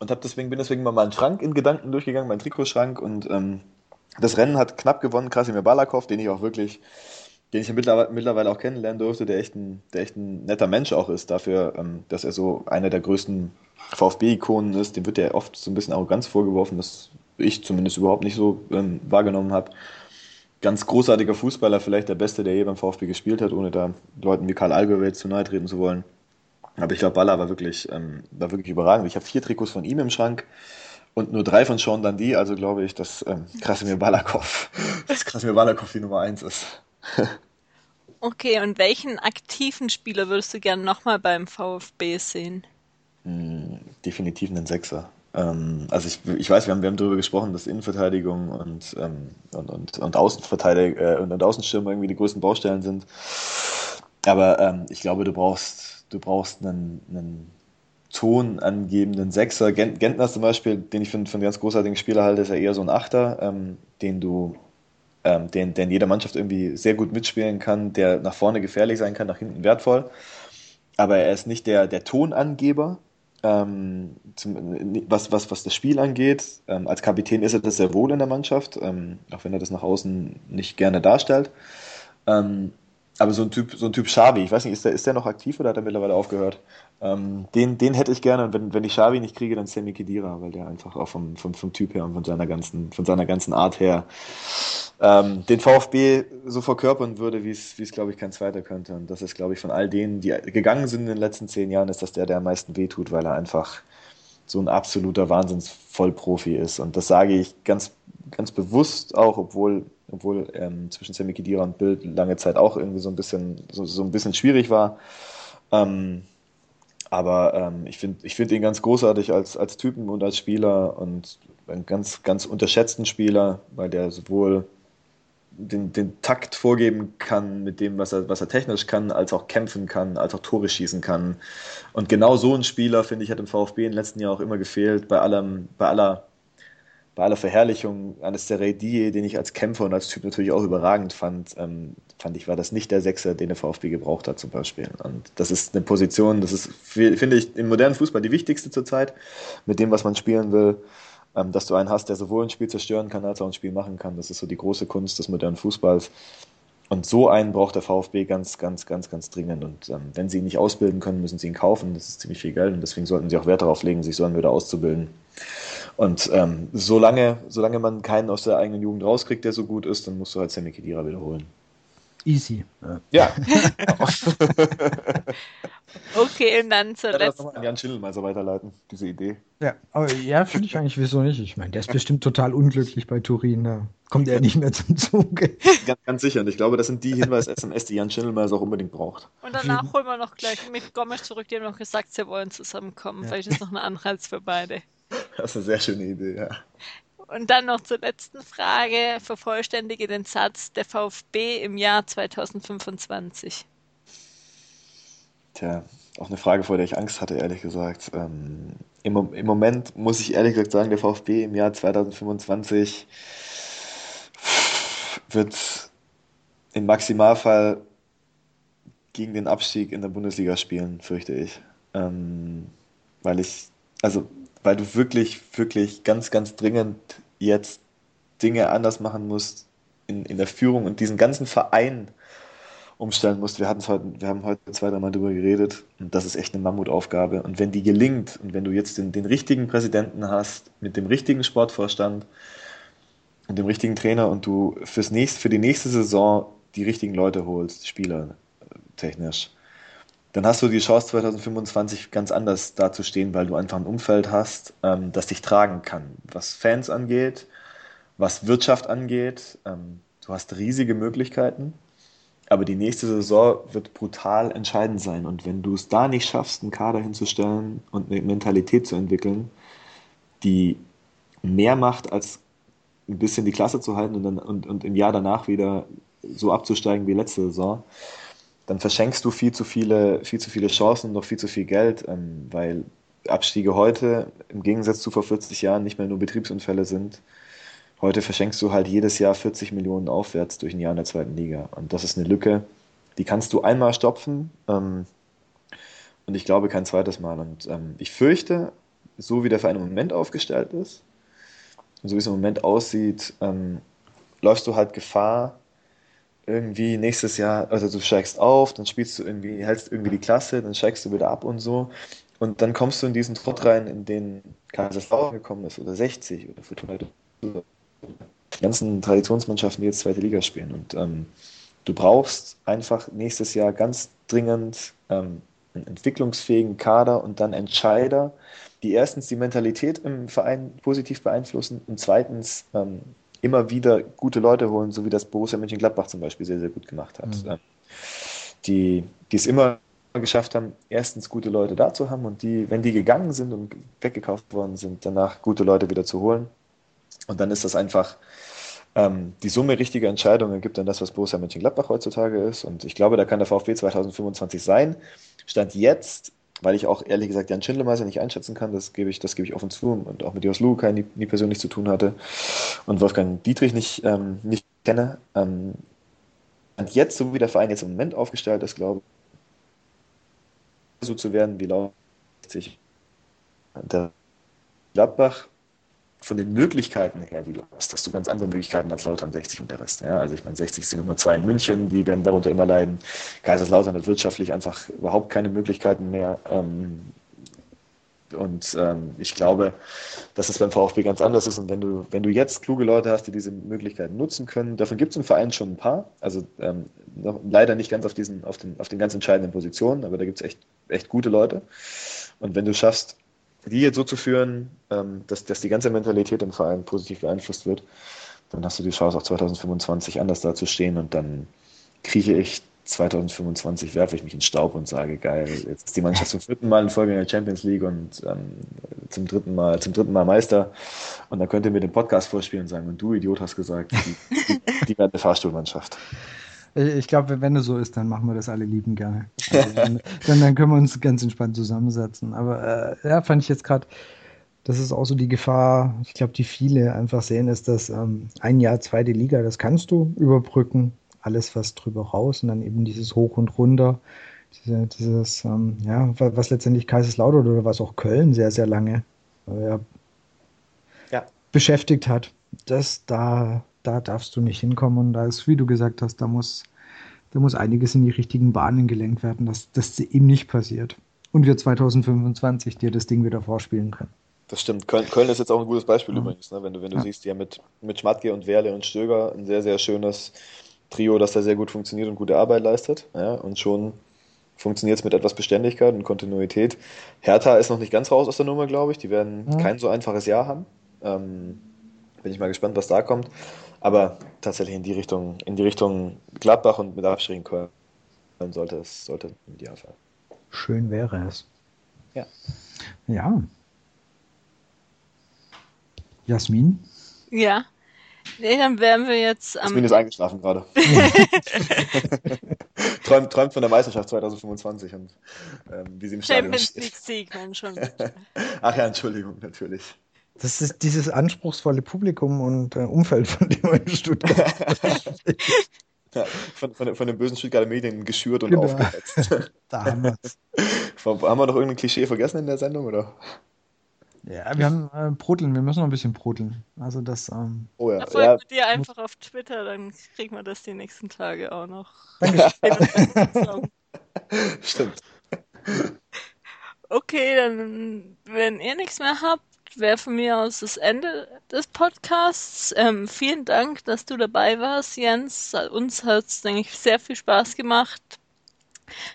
[SPEAKER 3] Und hab deswegen, bin deswegen mal meinen Schrank in Gedanken durchgegangen, meinen Trikotschrank. Und ähm, das Rennen hat knapp gewonnen, Krasimir Balakov, den ich auch wirklich, den ich mittlerweile, auch kennenlernen durfte, der echt ein, der echt ein netter Mensch auch ist, dafür, ähm, dass er so einer der größten VfB-Ikonen ist. Dem wird ja oft so ein bisschen Arroganz vorgeworfen, das ich zumindest überhaupt nicht so ähm, wahrgenommen habe. Ganz großartiger Fußballer, vielleicht der Beste, der je beim VfB gespielt hat, ohne da Leuten wie Karl Allgäuwelt zu nahe treten zu wollen. Aber ich glaube, Baller war wirklich, ähm, war wirklich überragend. Ich habe vier Trikots von ihm im Schrank und nur drei von Sean Dundee, also glaube ich, dass ähm, Krasimir Balakov, dass Krasimir Balakov die Nummer eins ist.
[SPEAKER 2] okay, und welchen aktiven Spieler würdest du gerne nochmal beim VfB sehen?
[SPEAKER 3] Hm, definitiv einen Sechser. Ähm, also ich, ich weiß, wir haben, wir haben darüber gesprochen, dass Innenverteidigung und, ähm, und, und, und Außenverteidigung äh, und, und Außenstürmer irgendwie die größten Baustellen sind. Aber ähm, ich glaube, du brauchst, du brauchst einen, einen tonangebenden Sechser. Gentner zum Beispiel, den ich für, einen ganz großartigen Spieler halte, ist ja eher so ein Achter, ähm, den du ähm, den, der in jeder Mannschaft irgendwie sehr gut mitspielen kann, der nach vorne gefährlich sein kann, nach hinten wertvoll. Aber er ist nicht der, der Tonangeber, ähm, zum, was, was, was das Spiel angeht. Ähm, als Kapitän ist er das sehr wohl in der Mannschaft, ähm, auch wenn er das nach außen nicht gerne darstellt. Ähm, aber so ein Typ, so ein Typ Xavi, ich weiß nicht, ist der, ist der noch aktiv oder hat er mittlerweile aufgehört? Ähm, den, den hätte ich gerne und wenn, wenn ich Xavi nicht kriege, dann Sammy Kedira, weil der einfach auch vom, vom, vom Typ her und von seiner ganzen, von seiner ganzen Art her ähm, den VfB so verkörpern würde, wie es, glaube ich kein zweiter könnte. Und das ist, glaube ich, von all denen, die gegangen sind in den letzten zehn Jahren, ist das der, der am meisten wehtut, weil er einfach so ein absoluter Wahnsinnsvollprofi ist. Und das sage ich ganz, ganz bewusst auch, obwohl, obwohl ähm, zwischen Sammy Kedira und Bild lange Zeit auch irgendwie so ein bisschen, so, so ein bisschen schwierig war. Ähm, aber ähm, ich finde ich find ihn ganz großartig als, als Typen und als Spieler und einen ganz, ganz unterschätzten Spieler, weil der sowohl den, den Takt vorgeben kann mit dem, was er, was er technisch kann, als auch kämpfen kann, als auch Tore schießen kann. Und genau so ein Spieler, finde ich, hat im VfB den letzten Jahren auch immer gefehlt, bei allem, bei aller, bei aller Verherrlichung eines der Seredi, den ich als Kämpfer und als Typ natürlich auch überragend fand, ähm, fand ich, war das nicht der Sechser, den der VfB gebraucht hat zum Beispiel. Und das ist eine Position, das ist, finde ich, im modernen Fußball die wichtigste zurzeit, mit dem, was man spielen will ähm, dass du einen hast, der sowohl ein Spiel zerstören kann, als auch ein Spiel machen kann. Das ist so die große Kunst des modernen Fußballs. Und so einen braucht der VfB ganz, ganz, ganz, ganz dringend. Und ähm, wenn sie ihn nicht ausbilden können, müssen sie ihn kaufen. Das ist ziemlich viel Geld und deswegen sollten sie auch Wert darauf legen, sich so einen wieder auszubilden. Und ähm, solange, solange man keinen aus der eigenen Jugend rauskriegt, der so gut ist, dann musst du halt Sammy Kedira wiederholen.
[SPEAKER 1] Easy.
[SPEAKER 3] Ja.
[SPEAKER 2] okay, und dann zur
[SPEAKER 3] ja, letzten. an Jan Schindel mal so weiterleiten, diese Idee.
[SPEAKER 1] Ja, aber ja, finde ich eigentlich, wieso nicht? Ich meine, der ist bestimmt total unglücklich bei Turin. Da kommt er nicht mehr zum Zuge.
[SPEAKER 3] Ganz, ganz sicher. Und ich glaube, das sind die Hinweis-SMS, die Jan Schindelmeier auch unbedingt braucht.
[SPEAKER 2] Und danach holen wir noch gleich mit Gomes zurück. Die haben noch gesagt, sie wollen zusammenkommen. Ja. Vielleicht ist noch ein Anreiz für beide.
[SPEAKER 3] Das ist eine sehr schöne Idee, ja.
[SPEAKER 2] Und dann noch zur letzten Frage. Vervollständige den Satz der VfB im Jahr 2025.
[SPEAKER 3] Tja, auch eine Frage, vor der ich Angst hatte, ehrlich gesagt. Ähm, im, Im Moment muss ich ehrlich gesagt sagen, der VfB im Jahr 2025 wird im Maximalfall gegen den Abstieg in der Bundesliga spielen, fürchte ich. Ähm, weil ich, also weil du wirklich, wirklich ganz, ganz dringend jetzt Dinge anders machen musst in, in der Führung und diesen ganzen Verein umstellen musst. Wir, heute, wir haben heute zwei, dreimal darüber geredet und das ist echt eine Mammutaufgabe. Und wenn die gelingt und wenn du jetzt den, den richtigen Präsidenten hast, mit dem richtigen Sportvorstand und dem richtigen Trainer und du fürs nächste, für die nächste Saison die richtigen Leute holst, Spieler technisch, dann hast du die Chance 2025 ganz anders dazustehen, weil du einfach ein Umfeld hast, ähm, das dich tragen kann, was Fans angeht, was Wirtschaft angeht. Ähm, du hast riesige Möglichkeiten, aber die nächste Saison wird brutal entscheidend sein. Und wenn du es da nicht schaffst, einen Kader hinzustellen und eine Mentalität zu entwickeln, die mehr macht als ein bisschen die Klasse zu halten und, dann, und, und im Jahr danach wieder so abzusteigen wie letzte Saison, dann verschenkst du viel zu viele, viel zu viele Chancen und noch viel zu viel Geld, ähm, weil Abstiege heute im Gegensatz zu vor 40 Jahren nicht mehr nur Betriebsunfälle sind. Heute verschenkst du halt jedes Jahr 40 Millionen aufwärts durch ein Jahr in der zweiten Liga. Und das ist eine Lücke, die kannst du einmal stopfen ähm, und ich glaube kein zweites Mal. Und ähm, ich fürchte, so wie der Verein im Moment aufgestellt ist und so wie es im Moment aussieht, ähm, läufst du halt Gefahr, irgendwie nächstes Jahr, also du steigst auf, dann spielst du irgendwie, hältst irgendwie die Klasse, dann steigst du wieder ab und so. Und dann kommst du in diesen Trott rein, in den Kaiserslautern gekommen ist, oder 60 oder Fortuna die ganzen Traditionsmannschaften, die jetzt zweite Liga spielen. Und ähm, du brauchst einfach nächstes Jahr ganz dringend ähm, einen entwicklungsfähigen Kader und dann Entscheider, die erstens die Mentalität im Verein positiv beeinflussen und zweitens ähm, immer wieder gute Leute holen, so wie das Borussia Mönchengladbach zum Beispiel sehr, sehr gut gemacht hat. Mhm. Ähm, die, die es immer geschafft haben, erstens gute Leute da zu haben und die, wenn die gegangen sind und weggekauft worden sind, danach gute Leute wieder zu holen. Und dann ist das einfach ähm, die Summe richtiger Entscheidungen gibt dann das, was Borussia Mönchengladbach heutzutage ist. Und ich glaube, da kann der VfB 2025 sein. Stand jetzt, weil ich auch ehrlich gesagt Jan Schindlemeister nicht einschätzen kann, das gebe ich, das gebe ich offen zu und auch mit Jos Luca nie, nie persönlich zu tun hatte und Wolfgang Dietrich nicht, ähm, nicht kenne. Ähm, und jetzt, so wie der Verein jetzt im Moment aufgestellt ist, glaube ich, so zu werden wie Leipzig. Der Gladbach von den Möglichkeiten her, die du hast, hast du ganz andere Möglichkeiten als Lautern 60 und der Rest. Ja, also ich meine, 60 sind Nummer zwei in München, die werden darunter immer leiden. Kaiserslautern hat wirtschaftlich einfach überhaupt keine Möglichkeiten mehr. Ähm, und ähm, ich glaube, dass es beim VfB ganz anders ist. Und wenn du, wenn du jetzt kluge Leute hast, die diese Möglichkeiten nutzen können, davon gibt es im Verein schon ein paar. Also ähm, noch, leider nicht ganz auf diesen, auf den, auf den ganz entscheidenden Positionen, aber da gibt es echt, echt gute Leute. Und wenn du schaffst, die jetzt so zu führen, ähm, dass, dass die ganze Mentalität im Verein positiv beeinflusst wird, dann hast du die Chance, auch 2025 anders dazustehen und dann krieche ich 2025 werfe ich mich in Staub und sage, geil, jetzt ist die Mannschaft zum vierten Mal in Folge in der Champions League und ähm, zum dritten Mal, zum dritten Mal Meister. Und dann könnt ihr mir den Podcast vorspielen und sagen, und du Idiot hast gesagt, die, die, die werden eine Fahrstuhlmannschaft.
[SPEAKER 1] Ich glaube, wenn es so ist, dann machen wir das alle lieben gerne. Also dann, dann, dann, können wir uns ganz entspannt zusammensetzen. Aber äh, ja, fand ich jetzt gerade, das ist auch so die Gefahr, ich glaube, die viele einfach sehen, ist, dass ähm, ein Jahr zweite Liga, das kannst du überbrücken, alles was drüber raus und dann eben dieses Hoch und runter, diese, dieses, ähm, ja, was letztendlich Kaiserslautern oder was auch Köln sehr, sehr lange äh, ja. beschäftigt hat. Das da da darfst du nicht hinkommen. Und da ist, wie du gesagt hast, da muss, da muss einiges in die richtigen Bahnen gelenkt werden, dass das eben nicht passiert. Und wir 2025 dir das Ding wieder vorspielen können.
[SPEAKER 3] Das stimmt. Köln, Köln ist jetzt auch ein gutes Beispiel ja. übrigens, ne? wenn du, wenn du ja. siehst, ja mit, mit Schmatke und Werle und Stöger ein sehr, sehr schönes Trio, das da sehr gut funktioniert und gute Arbeit leistet. Ja? Und schon funktioniert es mit etwas Beständigkeit und Kontinuität. Hertha ist noch nicht ganz raus aus der Nummer, glaube ich. Die werden ja. kein so einfaches Jahr haben. Ähm, bin ich mal gespannt, was da kommt. Aber tatsächlich in die Richtung, in die Richtung Gladbach und mit Abstrichen Köln sollte es sollte im Idealfall.
[SPEAKER 1] Schön wäre es.
[SPEAKER 3] Ja.
[SPEAKER 1] Ja. Jasmin?
[SPEAKER 2] Ja. Nee, dann wären wir jetzt
[SPEAKER 3] am. Jasmin ist eingeschlafen gerade. träumt, träumt von der Meisterschaft 2025 und ähm, wie sie im
[SPEAKER 2] Champions League Sieg, Mensch, schon.
[SPEAKER 3] Ach ja, Entschuldigung, natürlich.
[SPEAKER 1] Das ist dieses anspruchsvolle Publikum und äh, Umfeld, von dem man in Stuttgart
[SPEAKER 3] ja, von, von, von, den bösen Stuttgarter Medien geschürt und genau. aufgehetzt.
[SPEAKER 1] Damals.
[SPEAKER 3] haben wir noch irgendein Klischee vergessen in der Sendung, oder?
[SPEAKER 1] Ja, wir haben äh, Broteln, wir müssen noch ein bisschen broteln. Also das. Ähm,
[SPEAKER 2] oh ja. Folgt ja. dir einfach auf Twitter, dann kriegen wir das die nächsten Tage auch noch.
[SPEAKER 3] Stimmt.
[SPEAKER 2] Okay, dann, wenn ihr nichts mehr habt, wäre von mir aus das Ende des Podcasts. Ähm, vielen Dank, dass du dabei warst, Jens. Uns hat es, denke ich, sehr viel Spaß gemacht.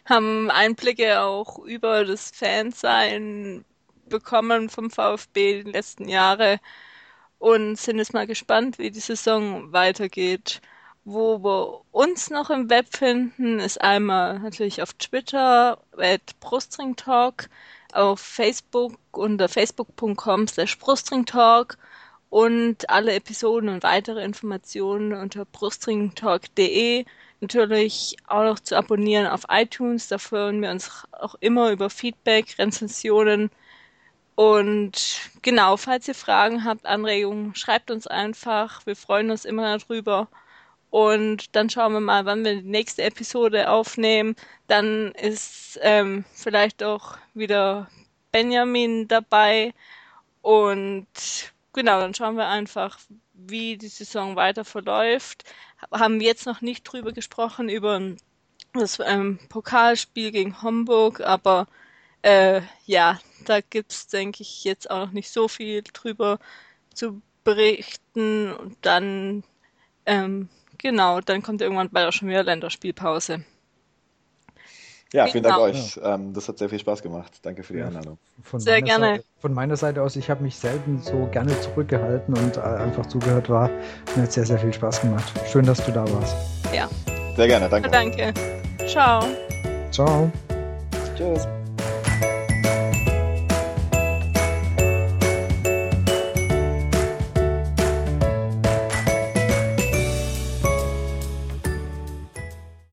[SPEAKER 2] Haben Einblicke auch über das Fansein bekommen vom VfB die letzten Jahre und sind jetzt mal gespannt, wie die Saison weitergeht. Wo wir uns noch im Web finden, ist einmal natürlich auf Twitter, at Brustringtalk. Talk auf Facebook unter facebook.com slash brustringtalk und alle Episoden und weitere Informationen unter brustringtalk.de. Natürlich auch noch zu abonnieren auf iTunes. Da freuen wir uns auch immer über Feedback, Rezensionen. Und genau, falls ihr Fragen habt, Anregungen, schreibt uns einfach. Wir freuen uns immer darüber. Und dann schauen wir mal, wann wir die nächste Episode aufnehmen. Dann ist ähm, vielleicht auch wieder Benjamin dabei. Und genau, dann schauen wir einfach, wie die Saison weiter verläuft. Haben jetzt noch nicht drüber gesprochen, über das ähm, Pokalspiel gegen Homburg, aber äh, ja, da gibt's denke ich, jetzt auch noch nicht so viel drüber zu berichten. Und dann, ähm, genau, dann kommt irgendwann bald auch schon wieder Länderspielpause.
[SPEAKER 3] Ja, vielen Dank genau. euch. Ähm, das hat sehr viel Spaß gemacht. Danke für die Einladung.
[SPEAKER 2] Von sehr gerne.
[SPEAKER 1] Seite, von meiner Seite aus, ich habe mich selten so gerne zurückgehalten und äh, einfach zugehört war. Mir hat sehr, sehr viel Spaß gemacht. Schön, dass du da warst.
[SPEAKER 2] Ja.
[SPEAKER 3] Sehr gerne, danke.
[SPEAKER 2] Danke. Ciao.
[SPEAKER 1] Ciao.
[SPEAKER 3] Tschüss.